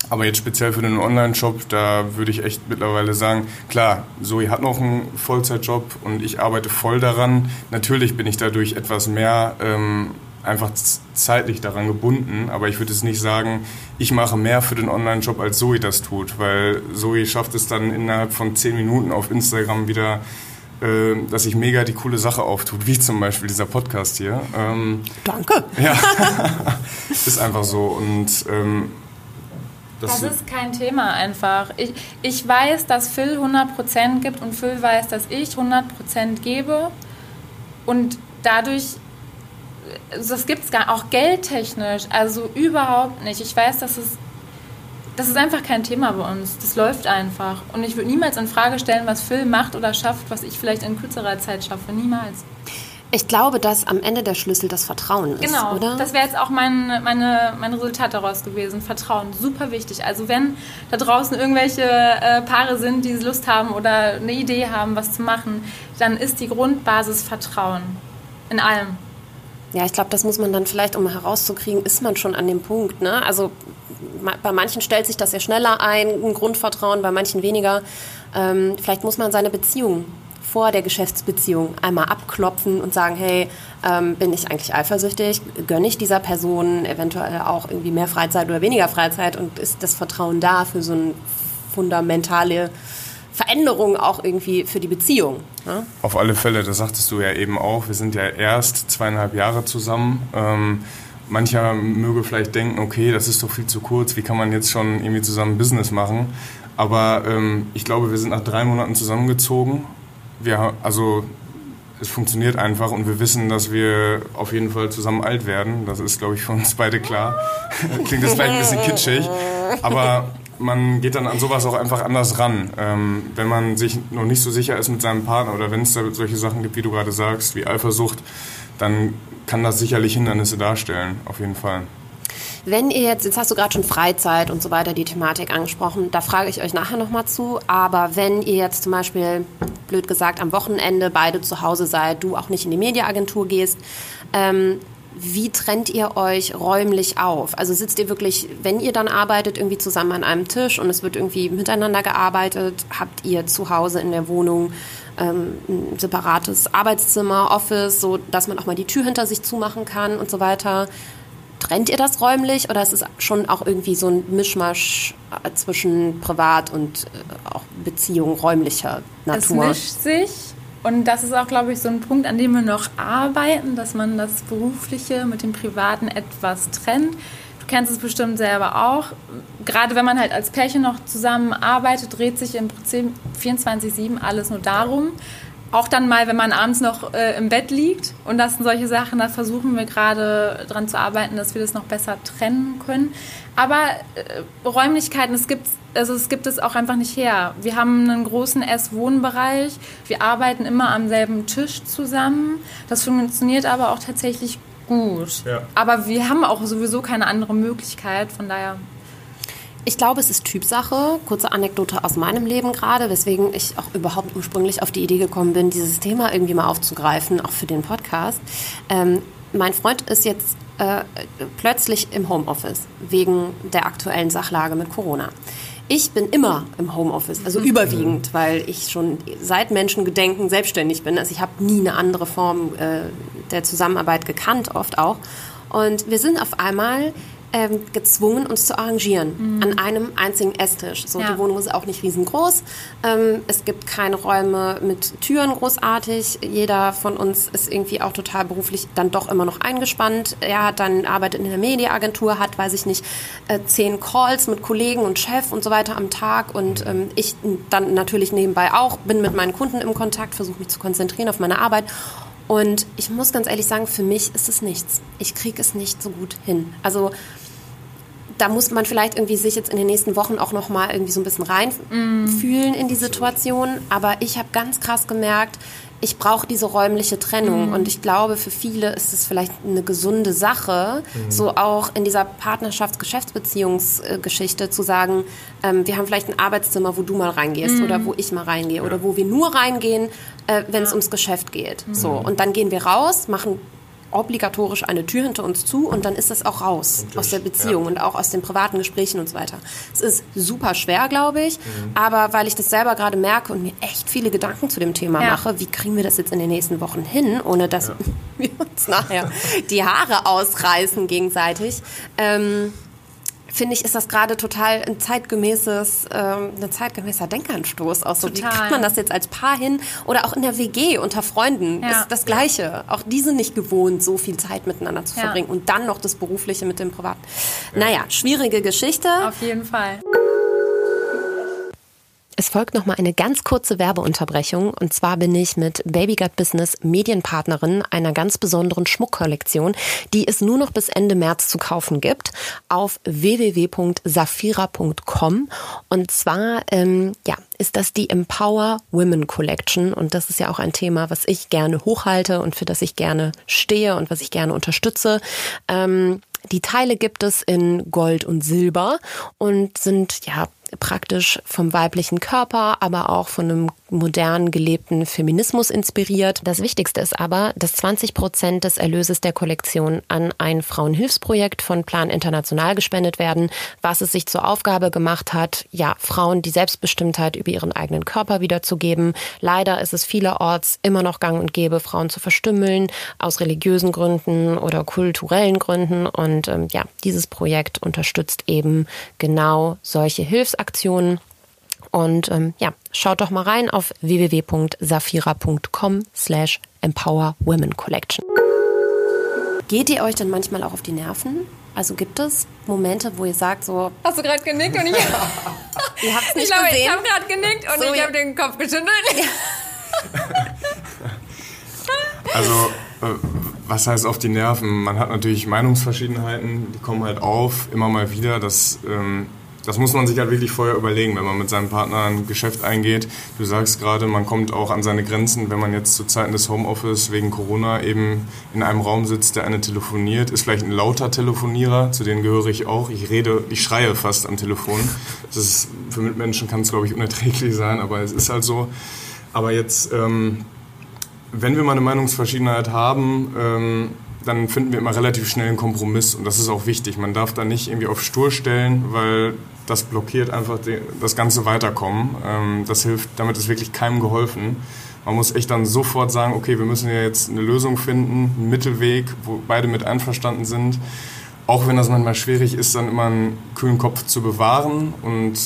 Aber jetzt speziell für den Online-Shop, da würde ich echt mittlerweile sagen, klar, Zoe hat noch einen Vollzeitjob und ich arbeite voll daran. Natürlich bin ich dadurch etwas mehr ähm, einfach zeitlich daran gebunden. Aber ich würde es nicht sagen, ich mache mehr für den Online-Shop, als Zoe das tut. Weil Zoe schafft es dann innerhalb von zehn Minuten auf Instagram wieder, äh, dass sich mega die coole Sache auftut, wie zum Beispiel dieser Podcast hier. Ähm, Danke. Ja, *laughs* *laughs* ist einfach so. Und ähm, Das, das ist kein Thema einfach. Ich, ich weiß, dass Phil 100% gibt und Phil weiß, dass ich 100% gebe. Und dadurch, das gibt es gar auch geldtechnisch, also überhaupt nicht. Ich weiß, dass es das ist einfach kein Thema bei uns. Das läuft einfach. Und ich würde niemals in Frage stellen, was Phil macht oder schafft, was ich vielleicht in kürzerer Zeit schaffe. Niemals. Ich glaube, dass am Ende der Schlüssel das Vertrauen ist, genau, oder? das wäre jetzt auch mein, meine, mein Resultat daraus gewesen. Vertrauen, super wichtig. Also wenn da draußen irgendwelche äh, Paare sind, die Lust haben oder eine Idee haben, was zu machen, dann ist die Grundbasis Vertrauen. In allem. Ja, ich glaube, das muss man dann vielleicht, um herauszukriegen, ist man schon an dem Punkt. Ne? Also bei manchen stellt sich das ja schneller ein, ein Grundvertrauen, bei manchen weniger. Ähm, vielleicht muss man seine Beziehung vor der Geschäftsbeziehung einmal abklopfen und sagen, hey, ähm, bin ich eigentlich eifersüchtig? Gönne ich dieser Person eventuell auch irgendwie mehr Freizeit oder weniger Freizeit? Und ist das Vertrauen da für so eine fundamentale Veränderung auch irgendwie für die Beziehung? Ne? Auf alle Fälle, das sagtest du ja eben auch. Wir sind ja erst zweieinhalb Jahre zusammen. Ähm, mancher möge vielleicht denken, okay, das ist doch viel zu kurz, wie kann man jetzt schon irgendwie zusammen Business machen? Aber ähm, ich glaube, wir sind nach drei Monaten zusammengezogen. Wir, also es funktioniert einfach und wir wissen, dass wir auf jeden Fall zusammen alt werden. Das ist, glaube ich, für uns beide klar. *laughs* Klingt jetzt vielleicht ein bisschen kitschig, aber man geht dann an sowas auch einfach anders ran. Ähm, wenn man sich noch nicht so sicher ist mit seinem Partner oder wenn es da solche Sachen gibt, wie du gerade sagst, wie Eifersucht, dann kann das sicherlich Hindernisse darstellen, auf jeden Fall. Wenn ihr jetzt, jetzt hast du gerade schon Freizeit und so weiter die Thematik angesprochen, da frage ich euch nachher nochmal zu, aber wenn ihr jetzt zum Beispiel, blöd gesagt, am Wochenende beide zu Hause seid, du auch nicht in die Mediaagentur gehst, ähm, wie trennt ihr euch räumlich auf? Also sitzt ihr wirklich, wenn ihr dann arbeitet, irgendwie zusammen an einem Tisch und es wird irgendwie miteinander gearbeitet? Habt ihr zu Hause in der Wohnung ähm, ein separates Arbeitszimmer, Office, so dass man auch mal die Tür hinter sich zumachen kann und so weiter? Trennt ihr das räumlich oder ist es schon auch irgendwie so ein Mischmasch äh, zwischen Privat und äh, auch Beziehung räumlicher Natur? Es mischt sich und das ist auch, glaube ich, so ein Punkt, an dem wir noch arbeiten, dass man das Berufliche mit dem Privaten etwas trennt. Du kennst es bestimmt selber auch. Gerade wenn man halt als Pärchen noch zusammenarbeitet, dreht sich im Prinzip 24-7 alles nur darum. Auch dann mal, wenn man abends noch äh, im Bett liegt. Und das sind solche Sachen, da versuchen wir gerade dran zu arbeiten, dass wir das noch besser trennen können. Aber äh, Räumlichkeiten, es gibt, also es gibt es auch einfach nicht her. Wir haben einen großen Ess-Wohnbereich. Wir arbeiten immer am selben Tisch zusammen. Das funktioniert aber auch tatsächlich gut. Ja. Aber wir haben auch sowieso keine andere Möglichkeit. Von daher ich glaube, es ist Typsache. Kurze Anekdote aus meinem Leben gerade, weswegen ich auch überhaupt ursprünglich auf die Idee gekommen bin, dieses Thema irgendwie mal aufzugreifen, auch für den Podcast. Ähm, mein Freund ist jetzt äh, plötzlich im Homeoffice wegen der aktuellen Sachlage mit Corona. Ich bin immer im Homeoffice, also mhm. überwiegend, weil ich schon seit Menschengedenken selbstständig bin. Also ich habe nie eine andere Form äh, der Zusammenarbeit gekannt, oft auch. Und wir sind auf einmal ähm, gezwungen, uns zu arrangieren mhm. an einem einzigen Esstisch. So, ja. Die Wohnung ist auch nicht riesengroß. Ähm, es gibt keine Räume mit Türen großartig. Jeder von uns ist irgendwie auch total beruflich dann doch immer noch eingespannt. Er hat dann arbeitet in der Mediaagentur, hat, weiß ich nicht, äh, zehn Calls mit Kollegen und Chef und so weiter am Tag. Und ähm, ich dann natürlich nebenbei auch, bin mit meinen Kunden im Kontakt, versuche mich zu konzentrieren auf meine Arbeit. Und ich muss ganz ehrlich sagen, für mich ist es nichts. Ich kriege es nicht so gut hin. Also da muss man vielleicht irgendwie sich jetzt in den nächsten Wochen auch noch mal irgendwie so ein bisschen reinfühlen mm. in die Situation. Aber ich habe ganz krass gemerkt, ich brauche diese räumliche Trennung. Mm. Und ich glaube, für viele ist es vielleicht eine gesunde Sache, mm. so auch in dieser Partnerschafts-Geschäftsbeziehungsgeschichte zu sagen, ähm, wir haben vielleicht ein Arbeitszimmer, wo du mal reingehst oder wo ich mal reingehe ja. oder wo wir nur reingehen, äh, wenn es ja. ums Geschäft geht. So und dann gehen wir raus, machen obligatorisch eine Tür hinter uns zu und dann ist das auch raus aus der Beziehung ja. und auch aus den privaten Gesprächen und so weiter. Es ist super schwer, glaube ich, mhm. aber weil ich das selber gerade merke und mir echt viele Gedanken zu dem Thema ja. mache, wie kriegen wir das jetzt in den nächsten Wochen hin, ohne dass ja. *laughs* wir uns nachher die Haare ausreißen gegenseitig. Ähm, finde ich, ist das gerade total ein zeitgemäßes, ähm, ein zeitgemäßer Denkanstoß. Auch so, total. wie kriegt man das jetzt als Paar hin? Oder auch in der WG unter Freunden ja. ist das Gleiche. Auch die sind nicht gewohnt, so viel Zeit miteinander zu ja. verbringen und dann noch das Berufliche mit dem Privaten. Naja, schwierige Geschichte. Auf jeden Fall. Es folgt noch mal eine ganz kurze Werbeunterbrechung. Und zwar bin ich mit Baby Gut Business Medienpartnerin einer ganz besonderen Schmuckkollektion, die es nur noch bis Ende März zu kaufen gibt auf www.safira.com und zwar ähm, ja ist das die Empower Women Collection. Und das ist ja auch ein Thema, was ich gerne hochhalte und für das ich gerne stehe und was ich gerne unterstütze. Ähm, die Teile gibt es in Gold und Silber und sind ja praktisch vom weiblichen Körper, aber auch von einem modern gelebten Feminismus inspiriert. Das Wichtigste ist aber, dass 20 Prozent des Erlöses der Kollektion an ein Frauenhilfsprojekt von Plan International gespendet werden, was es sich zur Aufgabe gemacht hat, ja, Frauen die Selbstbestimmtheit über ihren eigenen Körper wiederzugeben. Leider ist es vielerorts immer noch gang und gäbe, Frauen zu verstümmeln, aus religiösen Gründen oder kulturellen Gründen. Und ähm, ja, dieses Projekt unterstützt eben genau solche Hilfsaktionen. Und ähm, ja, schaut doch mal rein auf www.safira.com slash empower women collection. Geht ihr euch dann manchmal auch auf die Nerven? Also gibt es Momente, wo ihr sagt so... Hast du gerade genickt und ich... *laughs* ihr habt es nicht ich glaube, gesehen? Ich habe gerade genickt und so, ich habe den Kopf geschüttelt. *laughs* also, äh, was heißt auf die Nerven? Man hat natürlich Meinungsverschiedenheiten, die kommen halt auf, immer mal wieder. Das... Ähm, das muss man sich halt wirklich vorher überlegen, wenn man mit seinem Partner ein Geschäft eingeht. Du sagst gerade, man kommt auch an seine Grenzen, wenn man jetzt zu Zeiten des Homeoffice wegen Corona eben in einem Raum sitzt, der eine telefoniert, ist vielleicht ein lauter Telefonierer, zu denen gehöre ich auch. Ich rede, ich schreie fast am Telefon. Das ist, für Mitmenschen kann es, glaube ich, unerträglich sein, aber es ist halt so. Aber jetzt, ähm, wenn wir mal eine Meinungsverschiedenheit haben, ähm, dann finden wir immer relativ schnell einen Kompromiss und das ist auch wichtig. Man darf da nicht irgendwie auf stur stellen, weil das blockiert einfach die, das ganze Weiterkommen. Ähm, das hilft, damit ist wirklich keinem geholfen. Man muss echt dann sofort sagen, okay, wir müssen ja jetzt eine Lösung finden, einen Mittelweg, wo beide mit einverstanden sind. Auch wenn das manchmal schwierig ist, dann immer einen kühlen Kopf zu bewahren und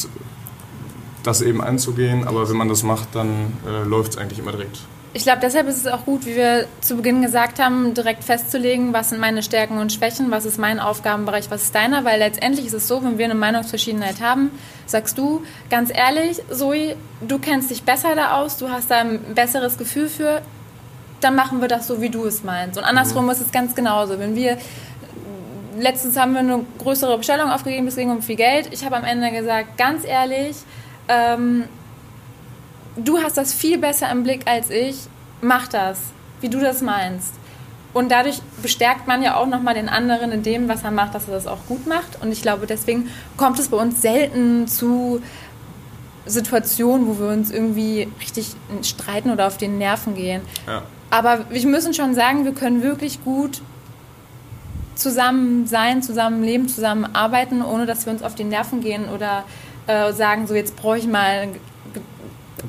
das eben einzugehen. Aber wenn man das macht, dann äh, läuft es eigentlich immer direkt. Ich glaube, deshalb ist es auch gut, wie wir zu Beginn gesagt haben, direkt festzulegen, was sind meine Stärken und Schwächen, was ist mein Aufgabenbereich, was ist deiner, weil letztendlich ist es so, wenn wir eine Meinungsverschiedenheit haben, sagst du, ganz ehrlich, Zoe, du kennst dich besser da aus, du hast da ein besseres Gefühl für, dann machen wir das so, wie du es meinst. Und andersrum mhm. ist es ganz genauso. Wenn wir letztens haben wir eine größere Bestellung aufgegeben, es ging um viel Geld. Ich habe am Ende gesagt, ganz ehrlich, ähm, du hast das viel besser im Blick als ich, mach das, wie du das meinst. Und dadurch bestärkt man ja auch nochmal den anderen in dem, was er macht, dass er das auch gut macht. Und ich glaube, deswegen kommt es bei uns selten zu Situationen, wo wir uns irgendwie richtig streiten oder auf den Nerven gehen. Ja. Aber wir müssen schon sagen, wir können wirklich gut zusammen sein, zusammen leben, zusammen arbeiten, ohne dass wir uns auf die Nerven gehen oder äh, sagen, so jetzt brauche ich mal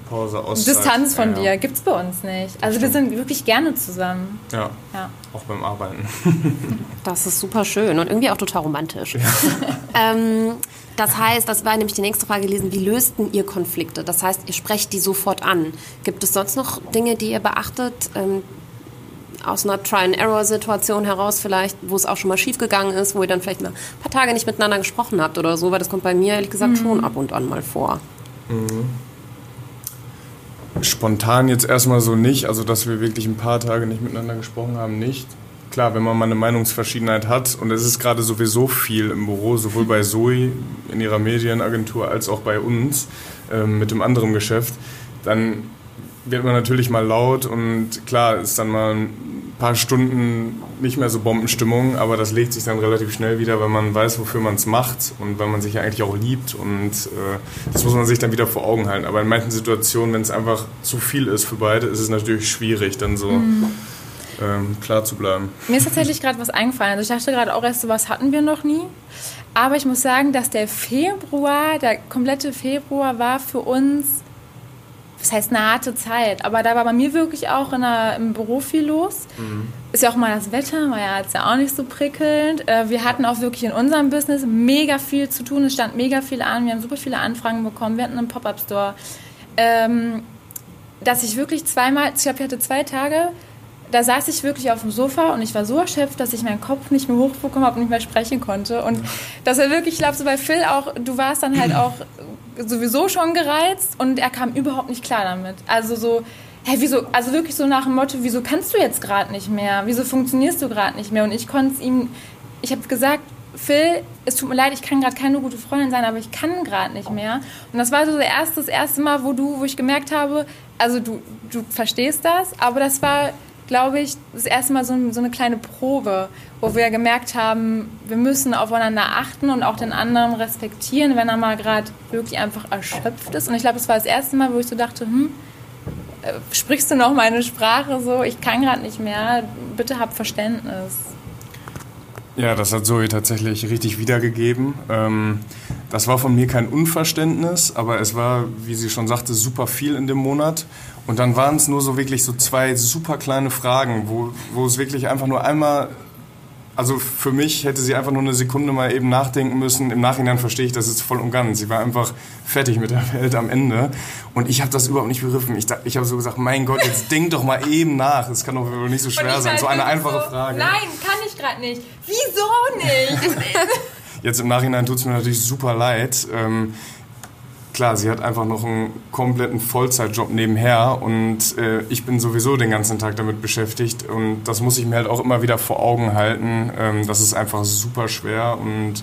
Pause, Auszeit. Distanz von ja, dir gibt es bei uns nicht. Also wir sind wirklich gerne zusammen. Ja, ja. auch beim Arbeiten. *laughs* Das ist super schön und irgendwie auch total romantisch. Ja. *laughs* ähm, das heißt, das war nämlich die nächste Frage gelesen, wie lösten ihr Konflikte? Das heißt, ihr sprecht die sofort an. Gibt es sonst noch Dinge, die ihr beachtet? Ähm, aus einer Try-and-Error-Situation heraus vielleicht, wo es auch schon mal schief gegangen ist, wo ihr dann vielleicht mal ein paar Tage nicht miteinander gesprochen habt oder so, weil das kommt bei mir ehrlich gesagt mhm. schon ab und an mal vor. Mhm. Spontan jetzt erstmal so nicht, also dass wir wirklich ein paar Tage nicht miteinander gesprochen haben, nicht. Klar, wenn man mal eine Meinungsverschiedenheit hat und es ist gerade sowieso viel im Büro, sowohl bei Zoe in ihrer Medienagentur als auch bei uns äh, mit dem anderen Geschäft, dann wird man natürlich mal laut und klar ist dann mal paar Stunden nicht mehr so Bombenstimmung, aber das legt sich dann relativ schnell wieder, wenn man weiß, wofür man es macht und weil man sich ja eigentlich auch liebt und äh, das muss man sich dann wieder vor Augen halten. Aber in manchen Situationen, wenn es einfach zu viel ist für beide, ist es natürlich schwierig, dann so mhm. ähm, klar zu bleiben. Mir ist tatsächlich gerade was eingefallen. Also ich dachte gerade auch erst, sowas hatten wir noch nie. Aber ich muss sagen, dass der Februar, der komplette Februar war für uns was heißt eine harte Zeit, aber da war bei mir wirklich auch in der, im Büro viel los. Mhm. Ist ja auch mal das Wetter, war ja jetzt ja auch nicht so prickelnd. Äh, wir hatten auch wirklich in unserem Business mega viel zu tun, es stand mega viel an, wir haben super viele Anfragen bekommen, wir hatten einen Pop-Up-Store. Ähm, dass ich wirklich zweimal, ich glaube, ich hatte zwei Tage, da saß ich wirklich auf dem Sofa und ich war so erschöpft, dass ich meinen Kopf nicht mehr hochbekommen habe und nicht mehr sprechen konnte. Und das war wirklich, ich glaube, so bei Phil auch, du warst dann halt auch sowieso schon gereizt und er kam überhaupt nicht klar damit. Also so, hä, wieso, also wirklich so nach dem Motto, wieso kannst du jetzt gerade nicht mehr? Wieso funktionierst du gerade nicht mehr? Und ich konnte es ihm, ich habe gesagt, Phil, es tut mir leid, ich kann gerade keine gute Freundin sein, aber ich kann gerade nicht mehr. Und das war so das erste, das erste Mal, wo du, wo ich gemerkt habe, also du, du verstehst das, aber das war glaube ich, das erste Mal so, so, eine kleine Probe, wo wir gemerkt haben, wir müssen aufeinander achten und auch den anderen respektieren, wenn er mal gerade wirklich einfach erschöpft ist. Und ich glaube, das war das erste Mal, wo ich so dachte, hm, äh, sprichst du noch meine Sprache so? Ich kann gerade nicht mehr. Bitte hab Verständnis. Ja, das hat Zoe tatsächlich richtig wiedergegeben. Ähm, das war von mir kein Unverständnis, aber es war, wie sie schon sagte, super viel in dem Monat. Und dann waren es nur so wirklich so zwei super kleine Fragen, wo, wo es wirklich einfach nur einmal, also für mich hätte sie einfach nur eine Sekunde mal eben nachdenken müssen. Im Nachhinein verstehe ich das jetzt voll und ganz. Sie war einfach fertig mit der Welt am Ende. Und ich habe das überhaupt nicht begriffen. Ich, ich habe so gesagt, mein Gott, jetzt denk doch mal eben nach. Das kann doch nicht so schwer sein. So eine einfache so, Frage. Nein, kann ich gerade nicht. Wieso nicht? *laughs* jetzt im Nachhinein tut es mir natürlich super leid. Ähm, klar, sie hat einfach noch einen kompletten Vollzeitjob nebenher und äh, ich bin sowieso den ganzen Tag damit beschäftigt und das muss ich mir halt auch immer wieder vor Augen halten. Ähm, das ist einfach super schwer und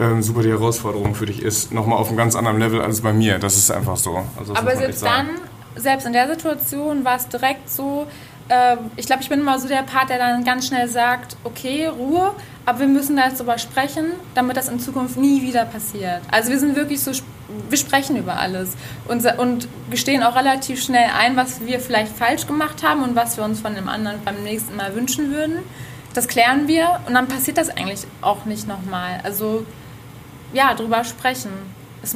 ähm, super die Herausforderung für dich ist. Nochmal auf einem ganz anderen Level als bei mir. Das ist einfach so. Also Aber selbst dann, selbst in der Situation war es direkt so, äh, ich glaube, ich bin immer so der Part, der dann ganz schnell sagt, okay, Ruhe, aber wir müssen da jetzt drüber sprechen, damit das in Zukunft nie wieder passiert. Also wir sind wirklich so wir sprechen über alles und, und gestehen auch relativ schnell ein, was wir vielleicht falsch gemacht haben und was wir uns von dem anderen beim nächsten Mal wünschen würden. Das klären wir und dann passiert das eigentlich auch nicht nochmal. Also ja, drüber sprechen.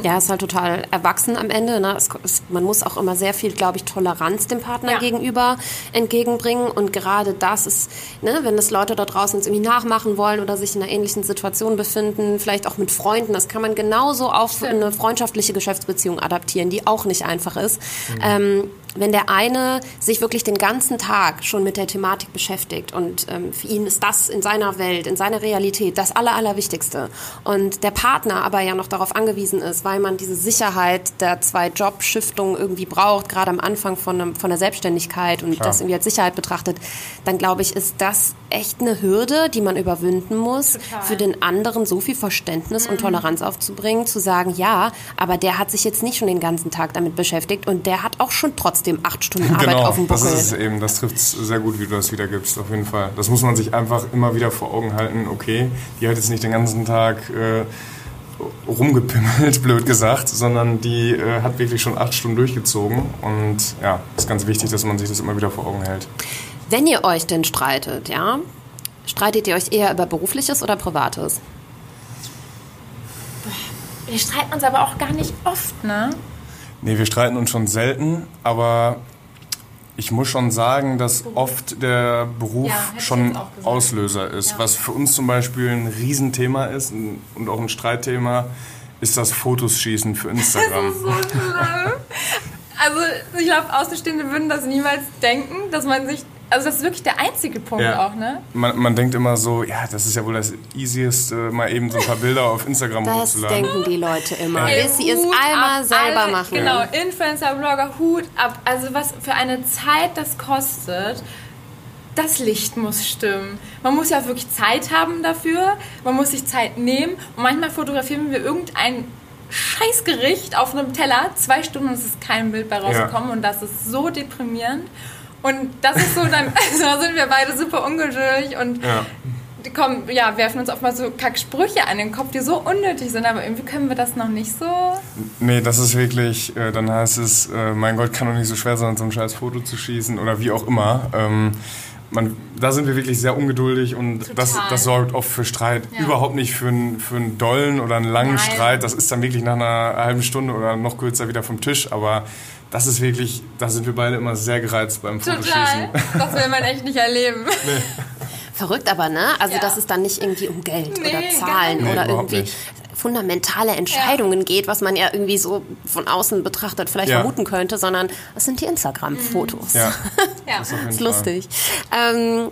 Ja, ist halt total erwachsen am Ende. Ne? Es, es, man muss auch immer sehr viel, glaube ich, Toleranz dem Partner ja. gegenüber entgegenbringen. Und gerade das ist, ne, wenn das Leute da draußen jetzt irgendwie nachmachen wollen oder sich in einer ähnlichen Situation befinden, vielleicht auch mit Freunden, das kann man genauso auf Stimmt. eine freundschaftliche Geschäftsbeziehung adaptieren, die auch nicht einfach ist. Mhm. Ähm, wenn der eine sich wirklich den ganzen Tag schon mit der Thematik beschäftigt und ähm, für ihn ist das in seiner Welt, in seiner Realität das Aller, Allerwichtigste und der Partner aber ja noch darauf angewiesen ist, weil man diese Sicherheit der zwei Jobschiftungen irgendwie braucht, gerade am Anfang von, einem, von der Selbstständigkeit und Klar. das irgendwie als Sicherheit betrachtet, dann glaube ich, ist das echt eine Hürde, die man überwinden muss, Total. für den anderen so viel Verständnis mhm. und Toleranz aufzubringen, zu sagen, ja, aber der hat sich jetzt nicht schon den ganzen Tag damit beschäftigt und der hat auch schon trotzdem trotzdem acht Stunden *laughs* Arbeit genau, auf dem Buckel. das ist es eben. Das trifft es sehr gut, wie du das wiedergibst, auf jeden Fall. Das muss man sich einfach immer wieder vor Augen halten. Okay, die hat jetzt nicht den ganzen Tag äh, rumgepimmelt, *laughs* blöd gesagt, sondern die äh, hat wirklich schon acht Stunden durchgezogen. Und ja, ist ganz wichtig, dass man sich das immer wieder vor Augen hält. Wenn ihr euch denn streitet, ja, streitet ihr euch eher über berufliches oder privates? Wir streiten uns aber auch gar nicht oft, ne? Nee, wir streiten uns schon selten, aber ich muss schon sagen, dass oft der Beruf ja, schon Auslöser ist. Ja. Was für uns zum Beispiel ein Riesenthema ist und auch ein Streitthema, ist das Fotos schießen für Instagram. *laughs* Das ist so schlimm. Also ich glaube, Außenstehende würden das niemals denken, dass man sich also das ist wirklich der einzige Punkt ja. auch, ne? Man, man, denkt immer so, ja, das ist ja wohl das Easiest, mal eben so ein paar Bilder auf Instagram das hochzuladen. Das denken die Leute immer. Ja. Bis sie es einmal ab, selber alle, machen. Genau, Influencer, Blogger, Hut ab. Also was für eine Zeit das kostet. Das Licht muss stimmen. Man muss ja wirklich Zeit haben dafür. Man muss sich Zeit nehmen. Und manchmal fotografieren wir irgendein Scheißgericht auf einem Teller. Zwei Stunden und es ist kein Bild bei rausgekommen. Ja. Und das ist so deprimierend. Und das ist so, dann *laughs* also sind wir beide super ungeduldig und ja. kommen, ja, werfen uns oft mal so Kacksprüche an den Kopf, die so unnötig sind, aber irgendwie können wir das noch nicht so. Nee, das ist wirklich, äh, dann heißt es, äh, mein Gott, kann doch nicht so schwer sein, so ein scheiß Foto zu schießen oder wie auch immer. Ähm, man, da sind wir wirklich sehr ungeduldig und das, das sorgt oft für Streit. Ja. Überhaupt nicht für, einen, für einen dollen oder einen langen Nein. Streit. Das ist dann wirklich nach einer halben Stunde oder noch kürzer wieder vom Tisch. Aber das ist wirklich, da sind wir beide immer sehr gereizt beim Total. Fotoschießen. Das will man echt nicht erleben. *laughs* Nee. Verrückt aber, ne? Also, ja. dass es dann nicht irgendwie um Geld nee, oder Zahlen nee, oder irgendwie nicht. fundamentale Entscheidungen ja. geht, was man ja irgendwie so von außen betrachtet vielleicht ja. vermuten könnte, sondern es sind die Instagram-Fotos. Ja. *laughs* ja. Das ist, ist lustig. Ähm,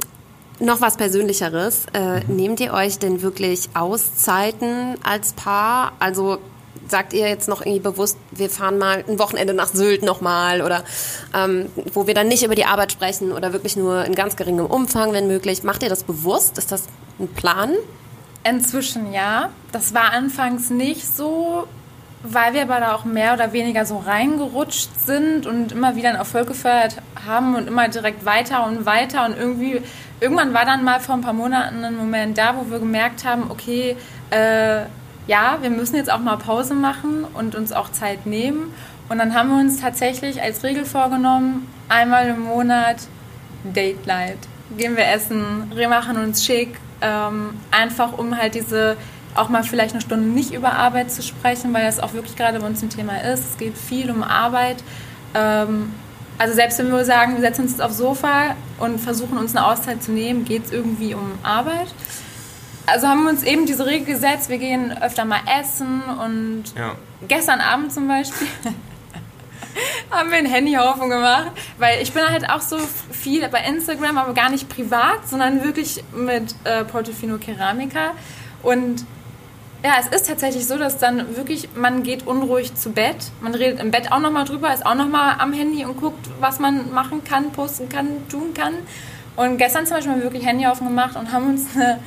noch was Persönlicheres. Äh, mhm. Nehmt ihr euch denn wirklich Auszeiten als Paar? Also sagt ihr jetzt noch irgendwie bewusst, wir fahren mal ein Wochenende nach Sylt nochmal oder ähm, wo wir dann nicht über die Arbeit sprechen oder wirklich nur in ganz geringem Umfang, wenn möglich. Macht ihr das bewusst? Ist das ein Plan? Inzwischen ja. Das war anfangs nicht so, weil wir aber da auch mehr oder weniger so reingerutscht sind und immer wieder einen Erfolg gefeiert haben und immer direkt weiter und weiter und irgendwie irgendwann war dann mal vor ein paar Monaten ein Moment da, wo wir gemerkt haben, okay, äh, ja, wir müssen jetzt auch mal Pause machen und uns auch Zeit nehmen. Und dann haben wir uns tatsächlich als Regel vorgenommen, einmal im Monat Date Night. Gehen wir essen, wir machen uns schick, ähm, einfach um halt diese auch mal vielleicht eine Stunde nicht über Arbeit zu sprechen, weil das auch wirklich gerade bei uns ein Thema ist. Es geht viel um Arbeit. Ähm, also selbst wenn wir sagen, wir setzen uns jetzt aufs Sofa und versuchen uns eine Auszeit zu nehmen, geht es irgendwie um Arbeit also haben wir uns eben diese Regel gesetzt, wir gehen öfter mal essen und ja. gestern Abend zum Beispiel *laughs* haben wir einen Handyhaufen gemacht, weil ich bin halt auch so viel bei Instagram, aber gar nicht privat, sondern wirklich mit äh, Portofino Keramica und ja, es ist tatsächlich so, dass dann wirklich, man geht unruhig zu Bett, man redet im Bett auch nochmal drüber, ist auch nochmal am Handy und guckt, was man machen kann, posten kann, tun kann. Und gestern zum Beispiel haben wir wirklich Handy aufgemacht und haben uns eine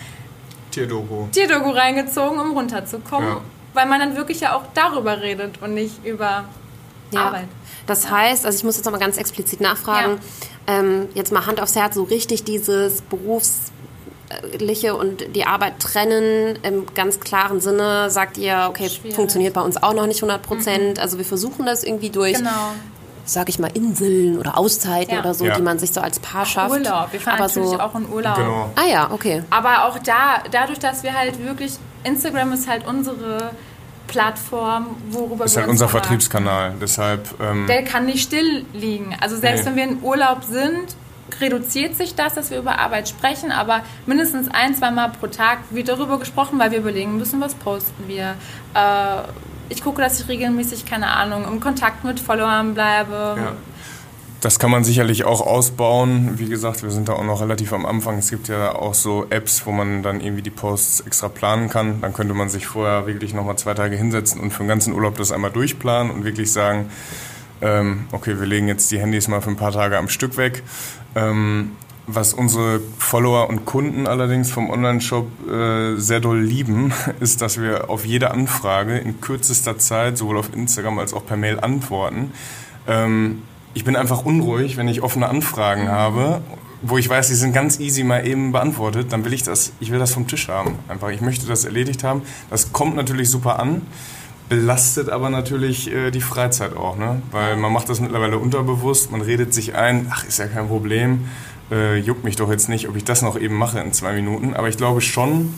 Tierdoku. Tierdoku reingezogen, um runterzukommen. Ja. Weil man dann wirklich ja auch darüber redet und nicht über ja. Arbeit. Das heißt, also ich muss jetzt nochmal ganz explizit nachfragen, ja. ähm, jetzt mal Hand aufs Herz, so richtig dieses berufliche und die Arbeit trennen im ganz klaren Sinne, sagt ihr, okay, Schwierig. funktioniert bei uns auch noch nicht 100 Prozent. Mhm. Also wir versuchen das irgendwie durch genau sag ich mal, Inseln oder Auszeiten ja. oder so, ja. die man sich so als Paar schafft. Urlaub. Wir fahren aber natürlich so auch in Urlaub. Genau. Ah ja, okay. Aber auch da, dadurch, dass wir halt wirklich, Instagram ist halt unsere Plattform, worüber ist wir halt unser Vertriebskanal, deshalb... Ähm Der kann nicht still liegen. Also selbst nee. wenn wir in Urlaub sind, reduziert sich das, dass wir über Arbeit sprechen, aber mindestens ein, zwei Mal pro Tag wird darüber gesprochen, weil wir überlegen müssen, was posten wir, äh, ich gucke, dass ich regelmäßig, keine Ahnung, im Kontakt mit Followern bleibe. Ja. Das kann man sicherlich auch ausbauen. Wie gesagt, wir sind da auch noch relativ am Anfang. Es gibt ja auch so Apps, wo man dann irgendwie die Posts extra planen kann. Dann könnte man sich vorher wirklich nochmal zwei Tage hinsetzen und für den ganzen Urlaub das einmal durchplanen und wirklich sagen, ähm, okay, wir legen jetzt die Handys mal für ein paar Tage am Stück weg. Ähm, was unsere Follower und Kunden allerdings vom Online-Shop äh, sehr doll lieben, *laughs* ist, dass wir auf jede Anfrage in kürzester Zeit, sowohl auf Instagram als auch per Mail antworten. Ähm, ich bin einfach unruhig, wenn ich offene Anfragen habe, wo ich weiß, die sind ganz easy mal eben beantwortet, dann will ich das, ich will das vom Tisch haben. Einfach, ich möchte das erledigt haben. Das kommt natürlich super an belastet aber natürlich äh, die Freizeit auch, ne? Weil man macht das mittlerweile unterbewusst, man redet sich ein, ach, ist ja kein Problem äh, juckt mich doch jetzt nicht, ob ich das noch eben mache in zwei Minuten. Aber ich glaube schon,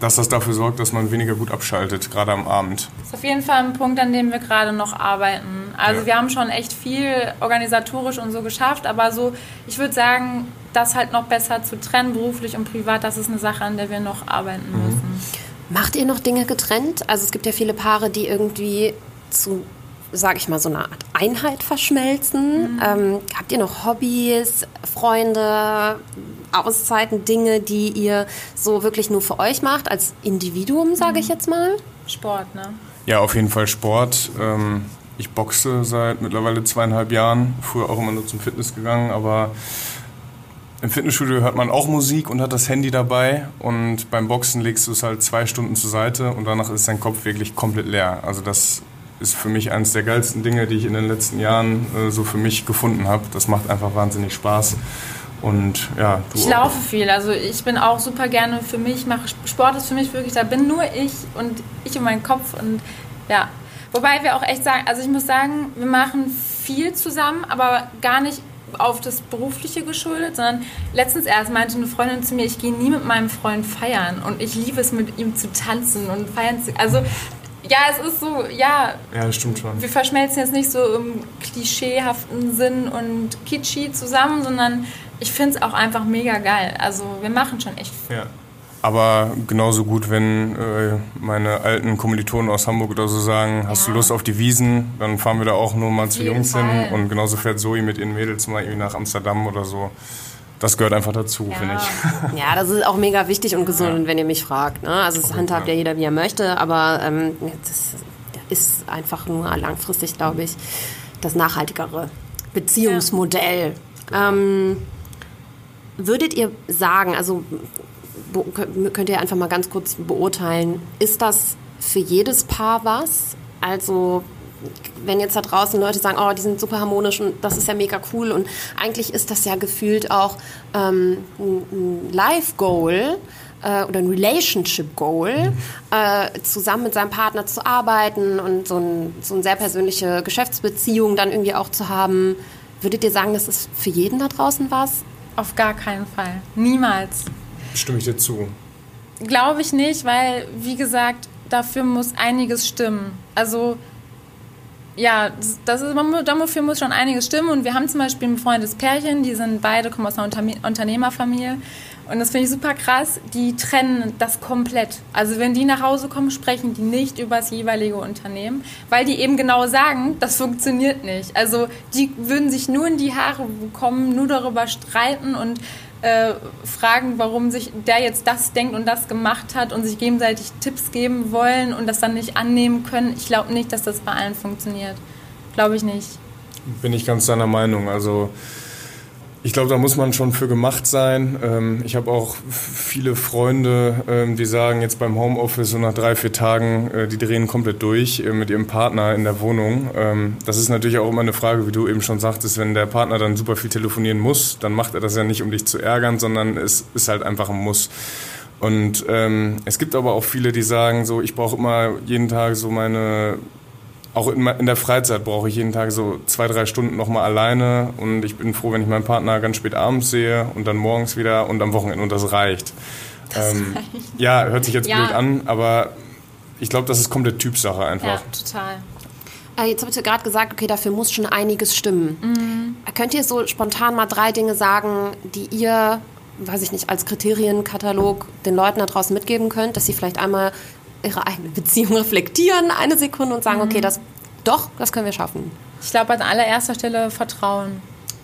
dass das dafür sorgt, dass man weniger gut abschaltet, gerade am Abend. Das ist auf jeden Fall ein Punkt, an dem wir gerade noch arbeiten. Also ja. wir haben schon echt viel organisatorisch und so geschafft, aber so, ich würde sagen, das halt noch besser zu trennen, beruflich und privat, das ist eine Sache, an der wir noch arbeiten mhm. müssen. Macht ihr noch Dinge getrennt? Also es gibt ja viele Paare, die irgendwie zu sage ich mal, so eine Art Einheit verschmelzen? Mhm. Ähm, habt ihr noch Hobbys, Freunde, Auszeiten, Dinge, die ihr so wirklich nur für euch macht, als Individuum, sage mhm. ich jetzt mal? Sport, ne? Ja, auf jeden Fall Sport. Ähm, ich boxe seit mittlerweile zweieinhalb Jahren. Früher auch immer nur zum Fitness gegangen, aber im Fitnessstudio hört man auch Musik und hat das Handy dabei und beim Boxen legst du es halt zwei Stunden zur Seite und danach ist dein Kopf wirklich komplett leer. Also das ist für mich eines der geilsten Dinge, die ich in den letzten Jahren äh, so für mich gefunden habe. Das macht einfach wahnsinnig Spaß. Und ja, ich laufe viel, also ich bin auch super gerne für mich, mache Sport ist für mich wirklich, da bin nur ich und ich und mein Kopf und ja. Wobei wir auch echt sagen, also ich muss sagen, wir machen viel zusammen, aber gar nicht auf das Berufliche geschuldet, sondern letztens erst meinte eine Freundin zu mir, ich gehe nie mit meinem Freund feiern und ich liebe es, mit ihm zu tanzen und feiern zu. Also ja, es ist so, ja. Ja, das stimmt schon. Wir verschmelzen jetzt nicht so im klischeehaften Sinn und kitschy zusammen, sondern ich finde es auch einfach mega geil. Also wir machen schon echt. Ja. Aber genauso gut, wenn äh, meine alten Kommilitonen aus Hamburg oder so sagen, hast ja. du Lust auf die Wiesen, dann fahren wir da auch nur mal zu Jungs Fall. hin. Und genauso fährt Zoe mit ihren Mädels mal irgendwie nach Amsterdam oder so. Das gehört einfach dazu, ja. finde ich. *laughs* Ja, das ist auch mega wichtig und gesund, ja. wenn ihr mich fragt. Ne? Also es handhabt ja jeder, wie er möchte, aber ähm, das ist einfach nur langfristig, glaube ich, das nachhaltigere Beziehungsmodell. Ähm, würdet ihr sagen, also könnt ihr einfach mal ganz kurz beurteilen, ist das für jedes Paar was? Also wenn jetzt da draußen Leute sagen, oh, die sind super harmonisch und das ist ja mega cool und eigentlich ist das ja gefühlt auch ähm, ein Life-Goal äh, oder ein Relationship-Goal, äh, zusammen mit seinem Partner zu arbeiten und so, ein, so eine sehr persönliche Geschäftsbeziehung dann irgendwie auch zu haben. Würdet ihr sagen, das ist für jeden da draußen was? Auf gar keinen Fall. Niemals. Stimme ich dir zu. Glaube ich nicht, weil, wie gesagt, dafür muss einiges stimmen. Also, ja, das ist, dafür muss schon einiges stimmen. Und wir haben zum Beispiel ein befreundetes Pärchen, die sind beide, kommen aus einer Unternehmerfamilie. Und das finde ich super krass. Die trennen das komplett. Also wenn die nach Hause kommen, sprechen die nicht über das jeweilige Unternehmen, weil die eben genau sagen, das funktioniert nicht. Also die würden sich nur in die Haare bekommen, nur darüber streiten und äh, fragen, warum sich der jetzt das denkt und das gemacht hat und sich gegenseitig Tipps geben wollen und das dann nicht annehmen können. Ich glaube nicht, dass das bei allen funktioniert. Glaube ich nicht. Bin ich ganz deiner Meinung. Also ich glaube, da muss man schon für gemacht sein. Ähm, ich habe auch viele Freunde, ähm, die sagen jetzt beim Homeoffice so nach drei, vier Tagen, äh, die drehen komplett durch äh, mit ihrem Partner in der Wohnung. Ähm, das ist natürlich auch immer eine Frage, wie du eben schon sagtest, wenn der Partner dann super viel telefonieren muss, dann macht er das ja nicht, um dich zu ärgern, sondern es ist halt einfach ein Muss. Und ähm, es gibt aber auch viele, die sagen so, ich brauche immer jeden Tag so meine auch in, in der Freizeit brauche ich jeden Tag so zwei, drei Stunden nochmal alleine und ich bin froh, wenn ich meinen Partner ganz spät abends sehe und dann morgens wieder und am Wochenende und das reicht. Das ähm, reicht. Ja, hört sich jetzt ja. blöd an, aber ich glaube, das ist komplett Typsache einfach. Ja, total. Äh, jetzt habt ihr gerade gesagt, okay, dafür muss schon einiges stimmen. Mhm. Könnt ihr so spontan mal drei Dinge sagen, die ihr, weiß ich nicht, als Kriterienkatalog den Leuten da draußen mitgeben könnt, dass sie vielleicht einmal ihre eigene Beziehung reflektieren, eine Sekunde und sagen, mhm. okay, das doch, das können wir schaffen. Ich glaube an allererster Stelle Vertrauen.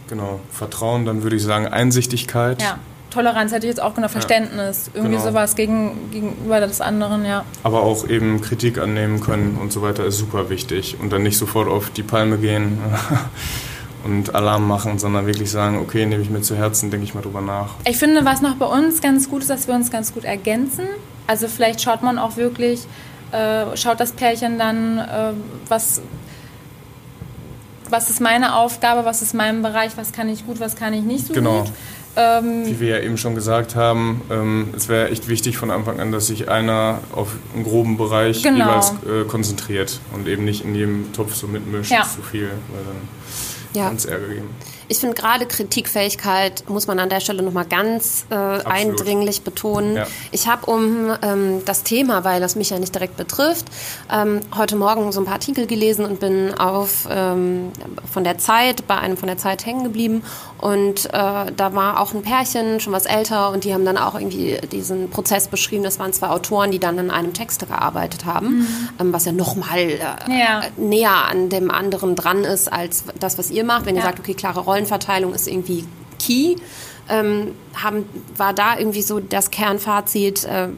Genau, Vertrauen, dann würde ich sagen Einsichtigkeit. Ja. Toleranz hätte ich jetzt auch genau, Verständnis, ja, irgendwie genau. sowas gegen, gegenüber des anderen, ja. Aber auch eben Kritik annehmen können und so weiter ist super wichtig und dann nicht sofort auf die Palme gehen *laughs* und Alarm machen, sondern wirklich sagen, okay, nehme ich mir zu Herzen, denke ich mal drüber nach. Ich finde, was noch bei uns ganz gut ist, dass wir uns ganz gut ergänzen. Also vielleicht schaut man auch wirklich, äh, schaut das Pärchen dann, äh, was, was ist meine Aufgabe, was ist mein Bereich, was kann ich gut, was kann ich nicht so genau. gut. Ähm, Wie wir ja eben schon gesagt haben, ähm, es wäre echt wichtig von Anfang an, dass sich einer auf einen groben Bereich genau. jeweils äh, konzentriert und eben nicht in jedem Topf so mitmischt ja. zu viel, weil dann ja. kann es Ärger geben. Ich finde gerade Kritikfähigkeit muss man an der Stelle nochmal ganz äh, eindringlich betonen. Ja. Ich habe um ähm, das Thema, weil das mich ja nicht direkt betrifft, ähm, heute Morgen so ein paar Artikel gelesen und bin auf ähm, von der Zeit, bei einem von der Zeit hängen geblieben. Und äh, da war auch ein Pärchen, schon was älter, und die haben dann auch irgendwie diesen Prozess beschrieben. Das waren zwei Autoren, die dann an einem Text gearbeitet haben, mhm. ähm, was ja nochmal äh, ja. näher an dem anderen dran ist als das, was ihr macht. Wenn ja. ihr sagt, okay, klare Rollen Rollenverteilung ist irgendwie key. Ähm, haben, war da irgendwie so das Kernfazit, äh,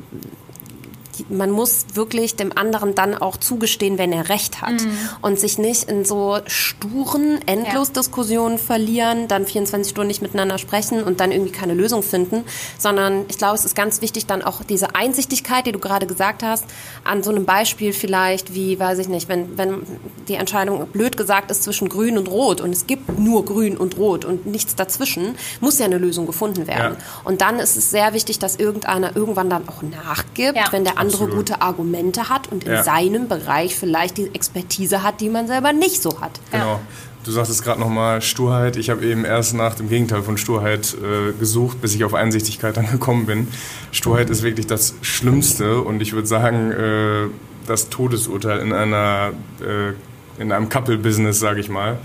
man muss wirklich dem anderen dann auch zugestehen, wenn er recht hat mhm. und sich nicht in so sturen Endlosdiskussionen ja. verlieren, dann 24 Stunden nicht miteinander sprechen und dann irgendwie keine Lösung finden, sondern ich glaube, es ist ganz wichtig dann auch diese Einsichtigkeit, die du gerade gesagt hast, an so einem Beispiel vielleicht wie, weiß ich nicht, wenn, wenn die Entscheidung blöd gesagt ist zwischen grün und rot und es gibt nur grün und rot und nichts dazwischen, muss ja eine Lösung gefunden werden. Ja. Und dann ist es sehr wichtig, dass irgendeiner irgendwann dann auch nachgibt, ja. wenn der andere Absolut. gute Argumente hat und in ja. seinem Bereich vielleicht die Expertise hat, die man selber nicht so hat. Genau. Du sagtest gerade nochmal Sturheit. Ich habe eben erst nach dem Gegenteil von Sturheit äh, gesucht, bis ich auf Einsichtigkeit dann *laughs* gekommen bin. Sturheit ist wirklich das Schlimmste und ich würde sagen, äh, das Todesurteil in einer äh, in einem Couple-Business, sage ich mal.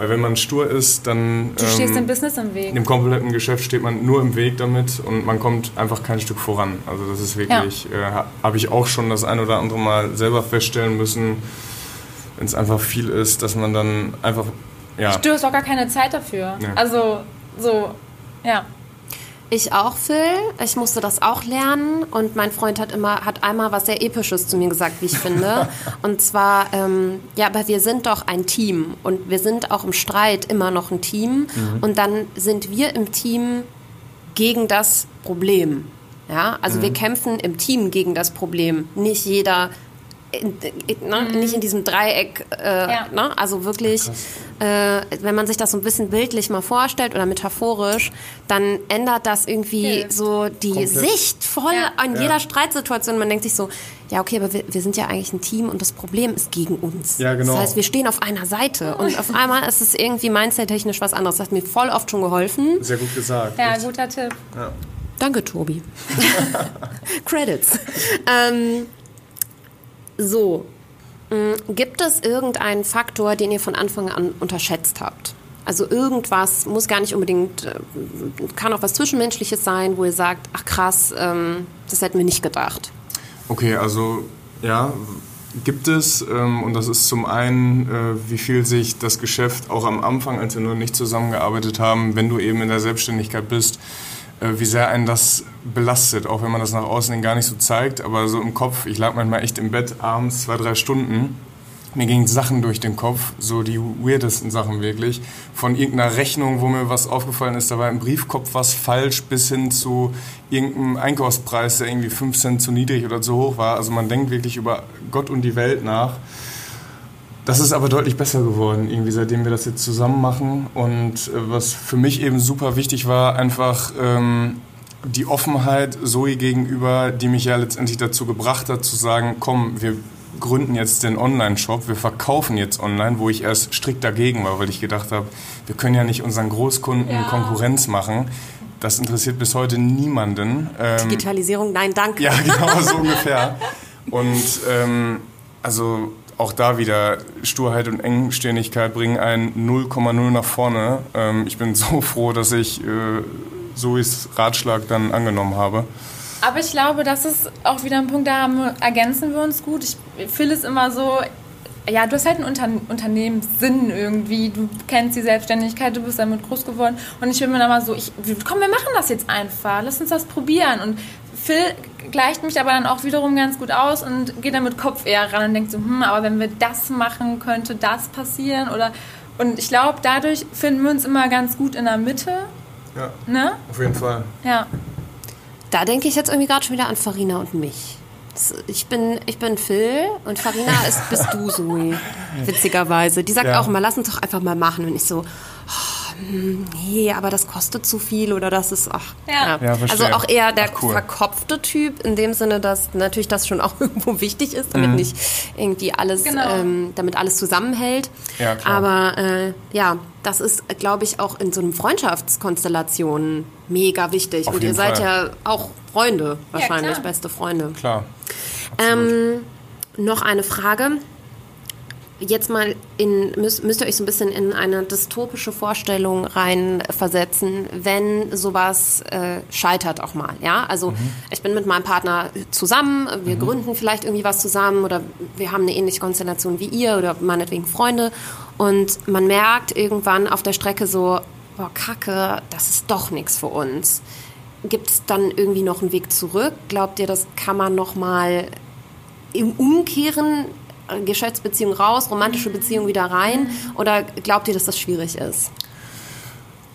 Weil wenn man stur ist, dann... Du stehst ähm, dem Business im Weg. Im kompletten Geschäft steht man nur im Weg damit und man kommt einfach kein Stück voran. Also das ist wirklich, ja. äh, habe ich auch schon das ein oder andere Mal selber feststellen müssen, wenn es einfach viel ist, dass man dann einfach... Ja. Du hast auch gar keine Zeit dafür. Nee. Also so, ja. Ich auch, Phil. Ich musste das auch lernen. Und mein Freund hat immer, hat einmal was sehr Episches zu mir gesagt, wie ich finde. *laughs* und zwar, ähm, ja, aber wir sind doch ein Team. Und wir sind auch im Streit immer noch ein Team. Mhm. Und dann sind wir im Team gegen das Problem. Ja, also mhm. wir kämpfen im Team gegen das Problem. Nicht jeder in, ne, mhm. nicht in diesem Dreieck, äh, ja. ne? also wirklich, äh, wenn man sich das so ein bisschen bildlich mal vorstellt oder metaphorisch, dann ändert das irgendwie ja. so die Komplett. Sicht voll ja. an jeder Streitsituation. Man denkt sich so, ja okay, aber wir, wir, sind ja eigentlich ein Team und das Problem ist gegen uns. Ja, genau. Das heißt, wir stehen auf einer Seite und auf einmal ist es irgendwie mindset-technisch was anderes. Das hat mir voll oft schon geholfen. Sehr gut gesagt. Ja, guter Tipp. Danke, Tobi. *laughs* *laughs* Credits. Ähm, so, mm, gibt es irgendeinen Faktor, den ihr von Anfang an unterschätzt habt? Also irgendwas muss gar nicht unbedingt, äh, kann auch was Zwischenmenschliches sein, wo ihr sagt, ach krass, ähm, das hätten wir nicht gedacht. Okay, also ja, gibt es. Ähm, und das ist zum einen, äh, wie viel sich das Geschäft auch am Anfang, als wir nur nicht zusammengearbeitet haben, wenn du eben in der Selbstständigkeit bist, wie sehr einen das belastet, auch wenn man das nach außen gar nicht so zeigt, aber so im Kopf, ich lag manchmal echt im Bett abends zwei, drei Stunden, mir gingen Sachen durch den Kopf, so die weirdesten Sachen wirklich, von irgendeiner Rechnung, wo mir was aufgefallen ist, da war im Briefkopf was falsch, bis hin zu irgendeinem Einkaufspreis, der irgendwie 5 Cent zu niedrig oder zu hoch war. Also man denkt wirklich über Gott und die Welt nach. Das ist aber deutlich besser geworden, irgendwie seitdem wir das jetzt zusammen machen. Und äh, was für mich eben super wichtig war, einfach ähm, die Offenheit Zoe gegenüber, die mich ja letztendlich dazu gebracht hat, zu sagen, komm, wir gründen jetzt den Online-Shop, wir verkaufen jetzt online, wo ich erst strikt dagegen war, weil ich gedacht habe, wir können ja nicht unseren Großkunden ja. Konkurrenz machen. Das interessiert bis heute niemanden. Ähm, Digitalisierung, nein, danke. Ja, genau, so *laughs* ungefähr. Und ähm, also auch da wieder Sturheit und Engstirnigkeit bringen einen 0,0 nach vorne. Ähm, ich bin *laughs* so froh, dass ich äh, Zoes Ratschlag dann angenommen habe. Aber ich glaube, das ist auch wieder ein Punkt, da ergänzen wir uns gut. Ich fühle es immer so, ja, du hast halt einen Unter Unternehmenssinn irgendwie. Du kennst die Selbstständigkeit, du bist damit groß geworden. Und ich bin mir dann mal so, ich, komm, wir machen das jetzt einfach. Lass uns das probieren. Und Phil gleicht mich aber dann auch wiederum ganz gut aus und geht dann mit Kopf eher ran und denkt so, hm, aber wenn wir das machen, könnte das passieren oder und ich glaube, dadurch finden wir uns immer ganz gut in der Mitte. Ja. Ne? Auf jeden Fall. Ja. Da denke ich jetzt irgendwie gerade schon wieder an Farina und mich. Ich bin, ich bin Phil und Farina ist, bist du, Zoe. Witzigerweise. Die sagt ja. auch immer, lass uns doch einfach mal machen. Und ich so, oh, nee, aber das kostet zu viel oder das ist, ach, ja. ja. also auch eher der ach, cool. verkopfte Typ in dem Sinne, dass natürlich das schon auch *laughs* irgendwo wichtig ist, damit mhm. nicht irgendwie alles, genau. ähm, damit alles zusammenhält. Ja, klar. Aber äh, ja, das ist, glaube ich, auch in so einem Freundschaftskonstellation mega wichtig. Auf Und ihr seid ja auch Freunde, wahrscheinlich, ja, beste Freunde. Klar. Ähm, noch eine Frage jetzt mal in, müsst, müsst ihr euch so ein bisschen in eine dystopische Vorstellung reinversetzen, wenn sowas äh, scheitert auch mal. Ja, also mhm. ich bin mit meinem Partner zusammen, wir mhm. gründen vielleicht irgendwie was zusammen oder wir haben eine ähnliche Konstellation wie ihr oder meinetwegen Freunde und man merkt irgendwann auf der Strecke so, boah, Kacke, das ist doch nichts für uns. Gibt es dann irgendwie noch einen Weg zurück? Glaubt ihr, das kann man noch mal im Umkehren Geschäftsbeziehung raus, romantische Beziehung wieder rein? Oder glaubt ihr, dass das schwierig ist?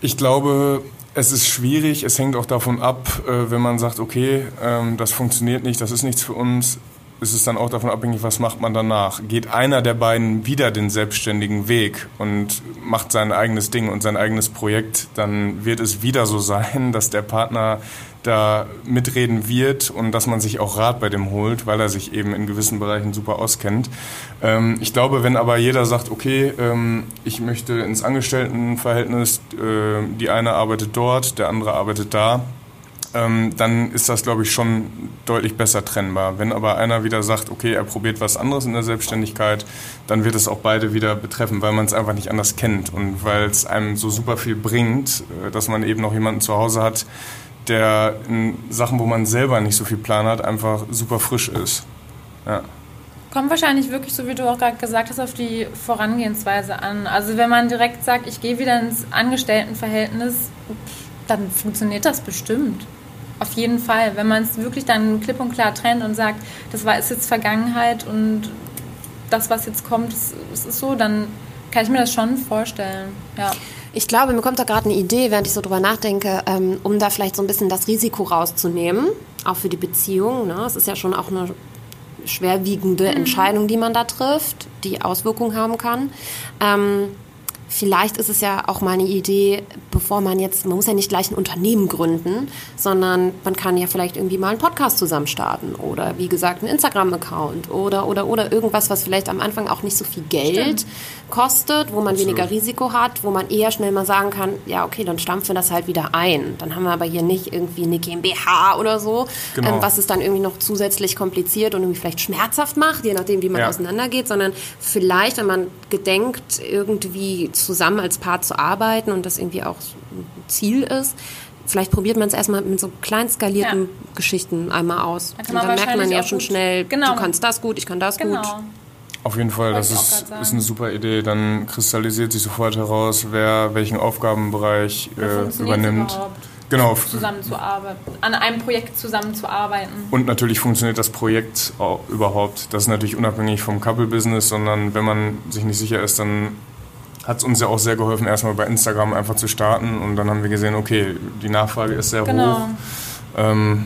Ich glaube, es ist schwierig. Es hängt auch davon ab, äh, wenn man sagt, okay, ähm, das funktioniert nicht, das ist nichts für uns. Ist es dann auch davon abhängig, was macht man danach? Geht einer der beiden wieder den selbstständigen Weg und macht sein eigenes Ding und sein eigenes Projekt, dann wird es wieder so sein, dass der Partner da mitreden wird und dass man sich auch Rat bei dem holt, weil er sich eben in gewissen Bereichen super auskennt. Ähm, ich glaube, wenn aber jeder sagt, okay, ähm, ich möchte ins Angestelltenverhältnis, äh, die eine arbeitet dort, der andere arbeitet da, ähm, dann ist das, glaube ich, schon deutlich besser trennbar. Wenn aber einer wieder sagt, okay, er probiert was anderes in der Selbstständigkeit, dann wird es auch beide wieder betreffen, weil man es einfach nicht anders kennt und weil es einem so super viel bringt, äh, dass man eben noch jemanden zu Hause hat, der in Sachen, wo man selber nicht so viel Plan hat, einfach super frisch ist. Ja. Kommt wahrscheinlich wirklich, so wie du auch gerade gesagt hast, auf die Vorangehensweise an. Also wenn man direkt sagt, ich gehe wieder ins Angestelltenverhältnis, dann funktioniert das bestimmt. Auf jeden Fall. Wenn man es wirklich dann klipp und klar trennt und sagt, das war ist jetzt Vergangenheit und das, was jetzt kommt, es ist so, dann kann ich mir das schon vorstellen. Ja. Ich glaube, mir kommt da gerade eine Idee, während ich so drüber nachdenke, ähm, um da vielleicht so ein bisschen das Risiko rauszunehmen, auch für die Beziehung. Ne? Es ist ja schon auch eine schwerwiegende mhm. Entscheidung, die man da trifft, die Auswirkungen haben kann. Ähm, Vielleicht ist es ja auch mal eine Idee, bevor man jetzt, man muss ja nicht gleich ein Unternehmen gründen, sondern man kann ja vielleicht irgendwie mal einen Podcast zusammen starten oder wie gesagt einen Instagram-Account oder, oder, oder irgendwas, was vielleicht am Anfang auch nicht so viel Geld Stimmt. Kostet, wo man Absolut. weniger Risiko hat, wo man eher schnell mal sagen kann, ja okay, dann stampfen wir das halt wieder ein. Dann haben wir aber hier nicht irgendwie eine GmbH oder so, genau. ähm, was es dann irgendwie noch zusätzlich kompliziert und irgendwie vielleicht schmerzhaft macht, je nachdem, wie man ja. auseinandergeht, sondern vielleicht, wenn man gedenkt, irgendwie zusammen als Paar zu arbeiten und das irgendwie auch ein Ziel ist, vielleicht probiert man es erstmal mit so klein skalierten ja. Geschichten einmal aus. Da und dann merkt man ja schon schnell, genau. du kannst das gut, ich kann das genau. gut. Auf jeden Fall, das ist, ist eine super Idee. Dann kristallisiert sich sofort heraus, wer welchen Aufgabenbereich äh, übernimmt. Genau. Zusammenzuarbeiten, an einem Projekt zusammenzuarbeiten. Und natürlich funktioniert das Projekt überhaupt. Das ist natürlich unabhängig vom Couple-Business, sondern wenn man sich nicht sicher ist, dann hat es uns ja auch sehr geholfen, erstmal bei Instagram einfach zu starten. Und dann haben wir gesehen, okay, die Nachfrage ist sehr genau. hoch. Ähm,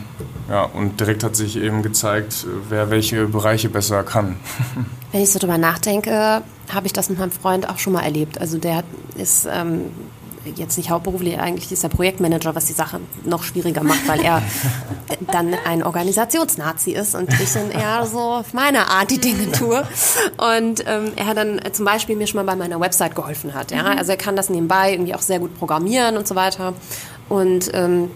ja, und direkt hat sich eben gezeigt, wer welche Bereiche besser kann. *laughs* Wenn ich so drüber nachdenke, habe ich das mit meinem Freund auch schon mal erlebt. Also der ist ähm, jetzt nicht hauptberuflich, eigentlich ist er Projektmanager, was die Sache noch schwieriger macht, weil er *laughs* dann ein Organisationsnazi ist und ich dann eher so auf meine Art die Dinge tue. Und ähm, er hat dann zum Beispiel mir schon mal bei meiner Website geholfen hat. Ja? Also er kann das nebenbei irgendwie auch sehr gut programmieren und so weiter. Und ähm,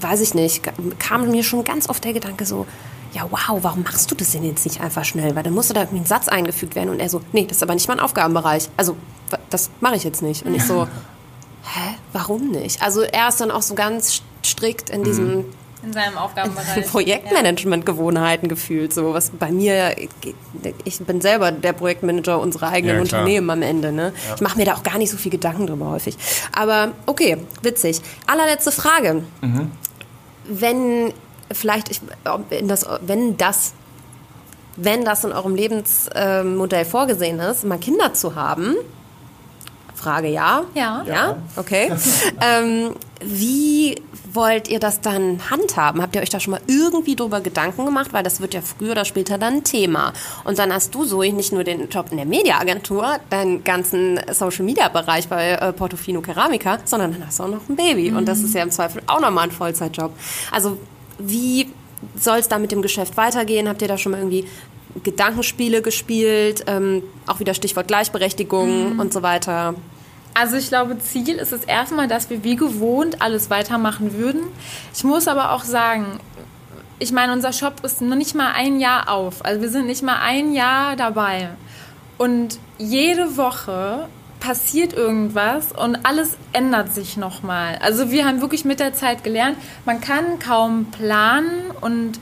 weiß ich nicht, kam mir schon ganz oft der Gedanke so, ja, wow, warum machst du das denn jetzt nicht einfach schnell? Weil dann musste da irgendwie ein Satz eingefügt werden und er so, nee, das ist aber nicht mein Aufgabenbereich. Also, das mache ich jetzt nicht. Und ich so, *laughs* hä, warum nicht? Also er ist dann auch so ganz strikt in diesem mhm. In seinem Aufgabenbereich. *laughs* Projektmanagement-Gewohnheiten gefühlt. So was bei mir, ich bin selber der Projektmanager unserer eigenen ja, Unternehmen am Ende. Ne? Ja. Ich mache mir da auch gar nicht so viel Gedanken drüber häufig. Aber okay, witzig. Allerletzte Frage. Mhm. Wenn vielleicht, ich, das, wenn das wenn das in eurem Lebensmodell vorgesehen ist, mal Kinder zu haben, Frage ja. Ja. Ja, okay. *laughs* ähm, wie wollt ihr das dann handhaben? Habt ihr euch da schon mal irgendwie drüber Gedanken gemacht? Weil das wird ja früher oder später dann ein Thema. Und dann hast du so nicht nur den Job in der Mediaagentur, deinen ganzen Social-Media-Bereich bei äh, Portofino Keramica, sondern dann hast du auch noch ein Baby. Mhm. Und das ist ja im Zweifel auch nochmal ein Vollzeitjob. Also wie soll es da mit dem Geschäft weitergehen? Habt ihr da schon mal irgendwie Gedankenspiele gespielt? Ähm, auch wieder Stichwort Gleichberechtigung mhm. und so weiter. Also ich glaube, Ziel ist es erstmal, dass wir wie gewohnt alles weitermachen würden. Ich muss aber auch sagen, ich meine, unser Shop ist noch nicht mal ein Jahr auf. Also wir sind nicht mal ein Jahr dabei. Und jede Woche passiert irgendwas und alles ändert sich nochmal. Also wir haben wirklich mit der Zeit gelernt, man kann kaum planen und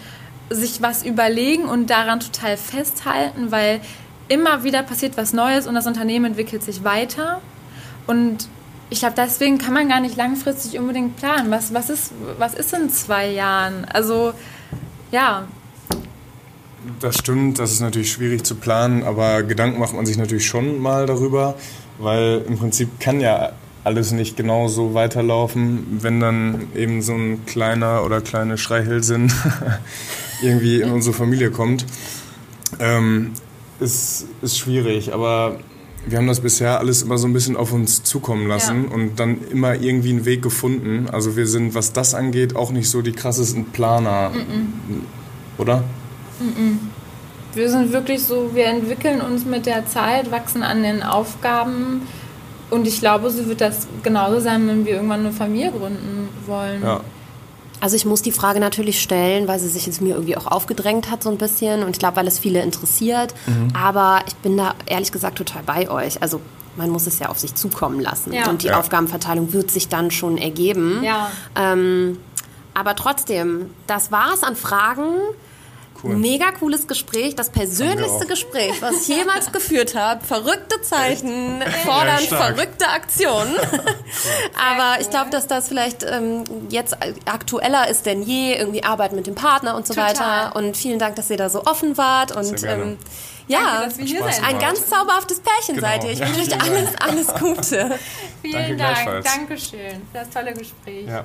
sich was überlegen und daran total festhalten, weil immer wieder passiert was Neues und das Unternehmen entwickelt sich weiter. Und ich glaube, deswegen kann man gar nicht langfristig unbedingt planen. Was, was, ist, was ist in zwei Jahren? Also, ja. Das stimmt, das ist natürlich schwierig zu planen, aber Gedanken macht man sich natürlich schon mal darüber, weil im Prinzip kann ja alles nicht genau so weiterlaufen, wenn dann eben so ein kleiner oder kleine Schreihälsin *laughs* irgendwie in unsere Familie kommt. Ähm, ist, ist schwierig, aber wir haben das bisher alles immer so ein bisschen auf uns zukommen lassen ja. und dann immer irgendwie einen Weg gefunden. Also wir sind, was das angeht, auch nicht so die krassesten Planer, mm -mm. oder? Mm wir sind wirklich so, wir entwickeln uns mit der Zeit, wachsen an den Aufgaben und ich glaube, so wird das genauso sein, wenn wir irgendwann eine Familie gründen wollen. Ja. Also ich muss die Frage natürlich stellen, weil sie sich jetzt mir irgendwie auch aufgedrängt hat so ein bisschen und ich glaube, weil es viele interessiert. Mhm. Aber ich bin da ehrlich gesagt total bei euch. Also man muss es ja auf sich zukommen lassen ja. und die ja. Aufgabenverteilung wird sich dann schon ergeben. Ja. Ähm, aber trotzdem, das war es an Fragen. Cool. Mega cooles Gespräch, das persönlichste Gespräch, was ich jemals *laughs* geführt habe. Verrückte Zeiten fordern ja, verrückte Aktionen. *laughs* Aber ich glaube, dass das vielleicht ähm, jetzt aktueller ist denn je, irgendwie Arbeit mit dem Partner und so Total. weiter. Und vielen Dank, dass ihr da so offen wart und ähm, ja, Danke, ein ganz zauberhaftes Pärchen genau. seid ihr. Ich wünsche euch alles, alles Gute. *laughs* Vielen Dank, Dankeschön für das tolle Gespräch. Ja.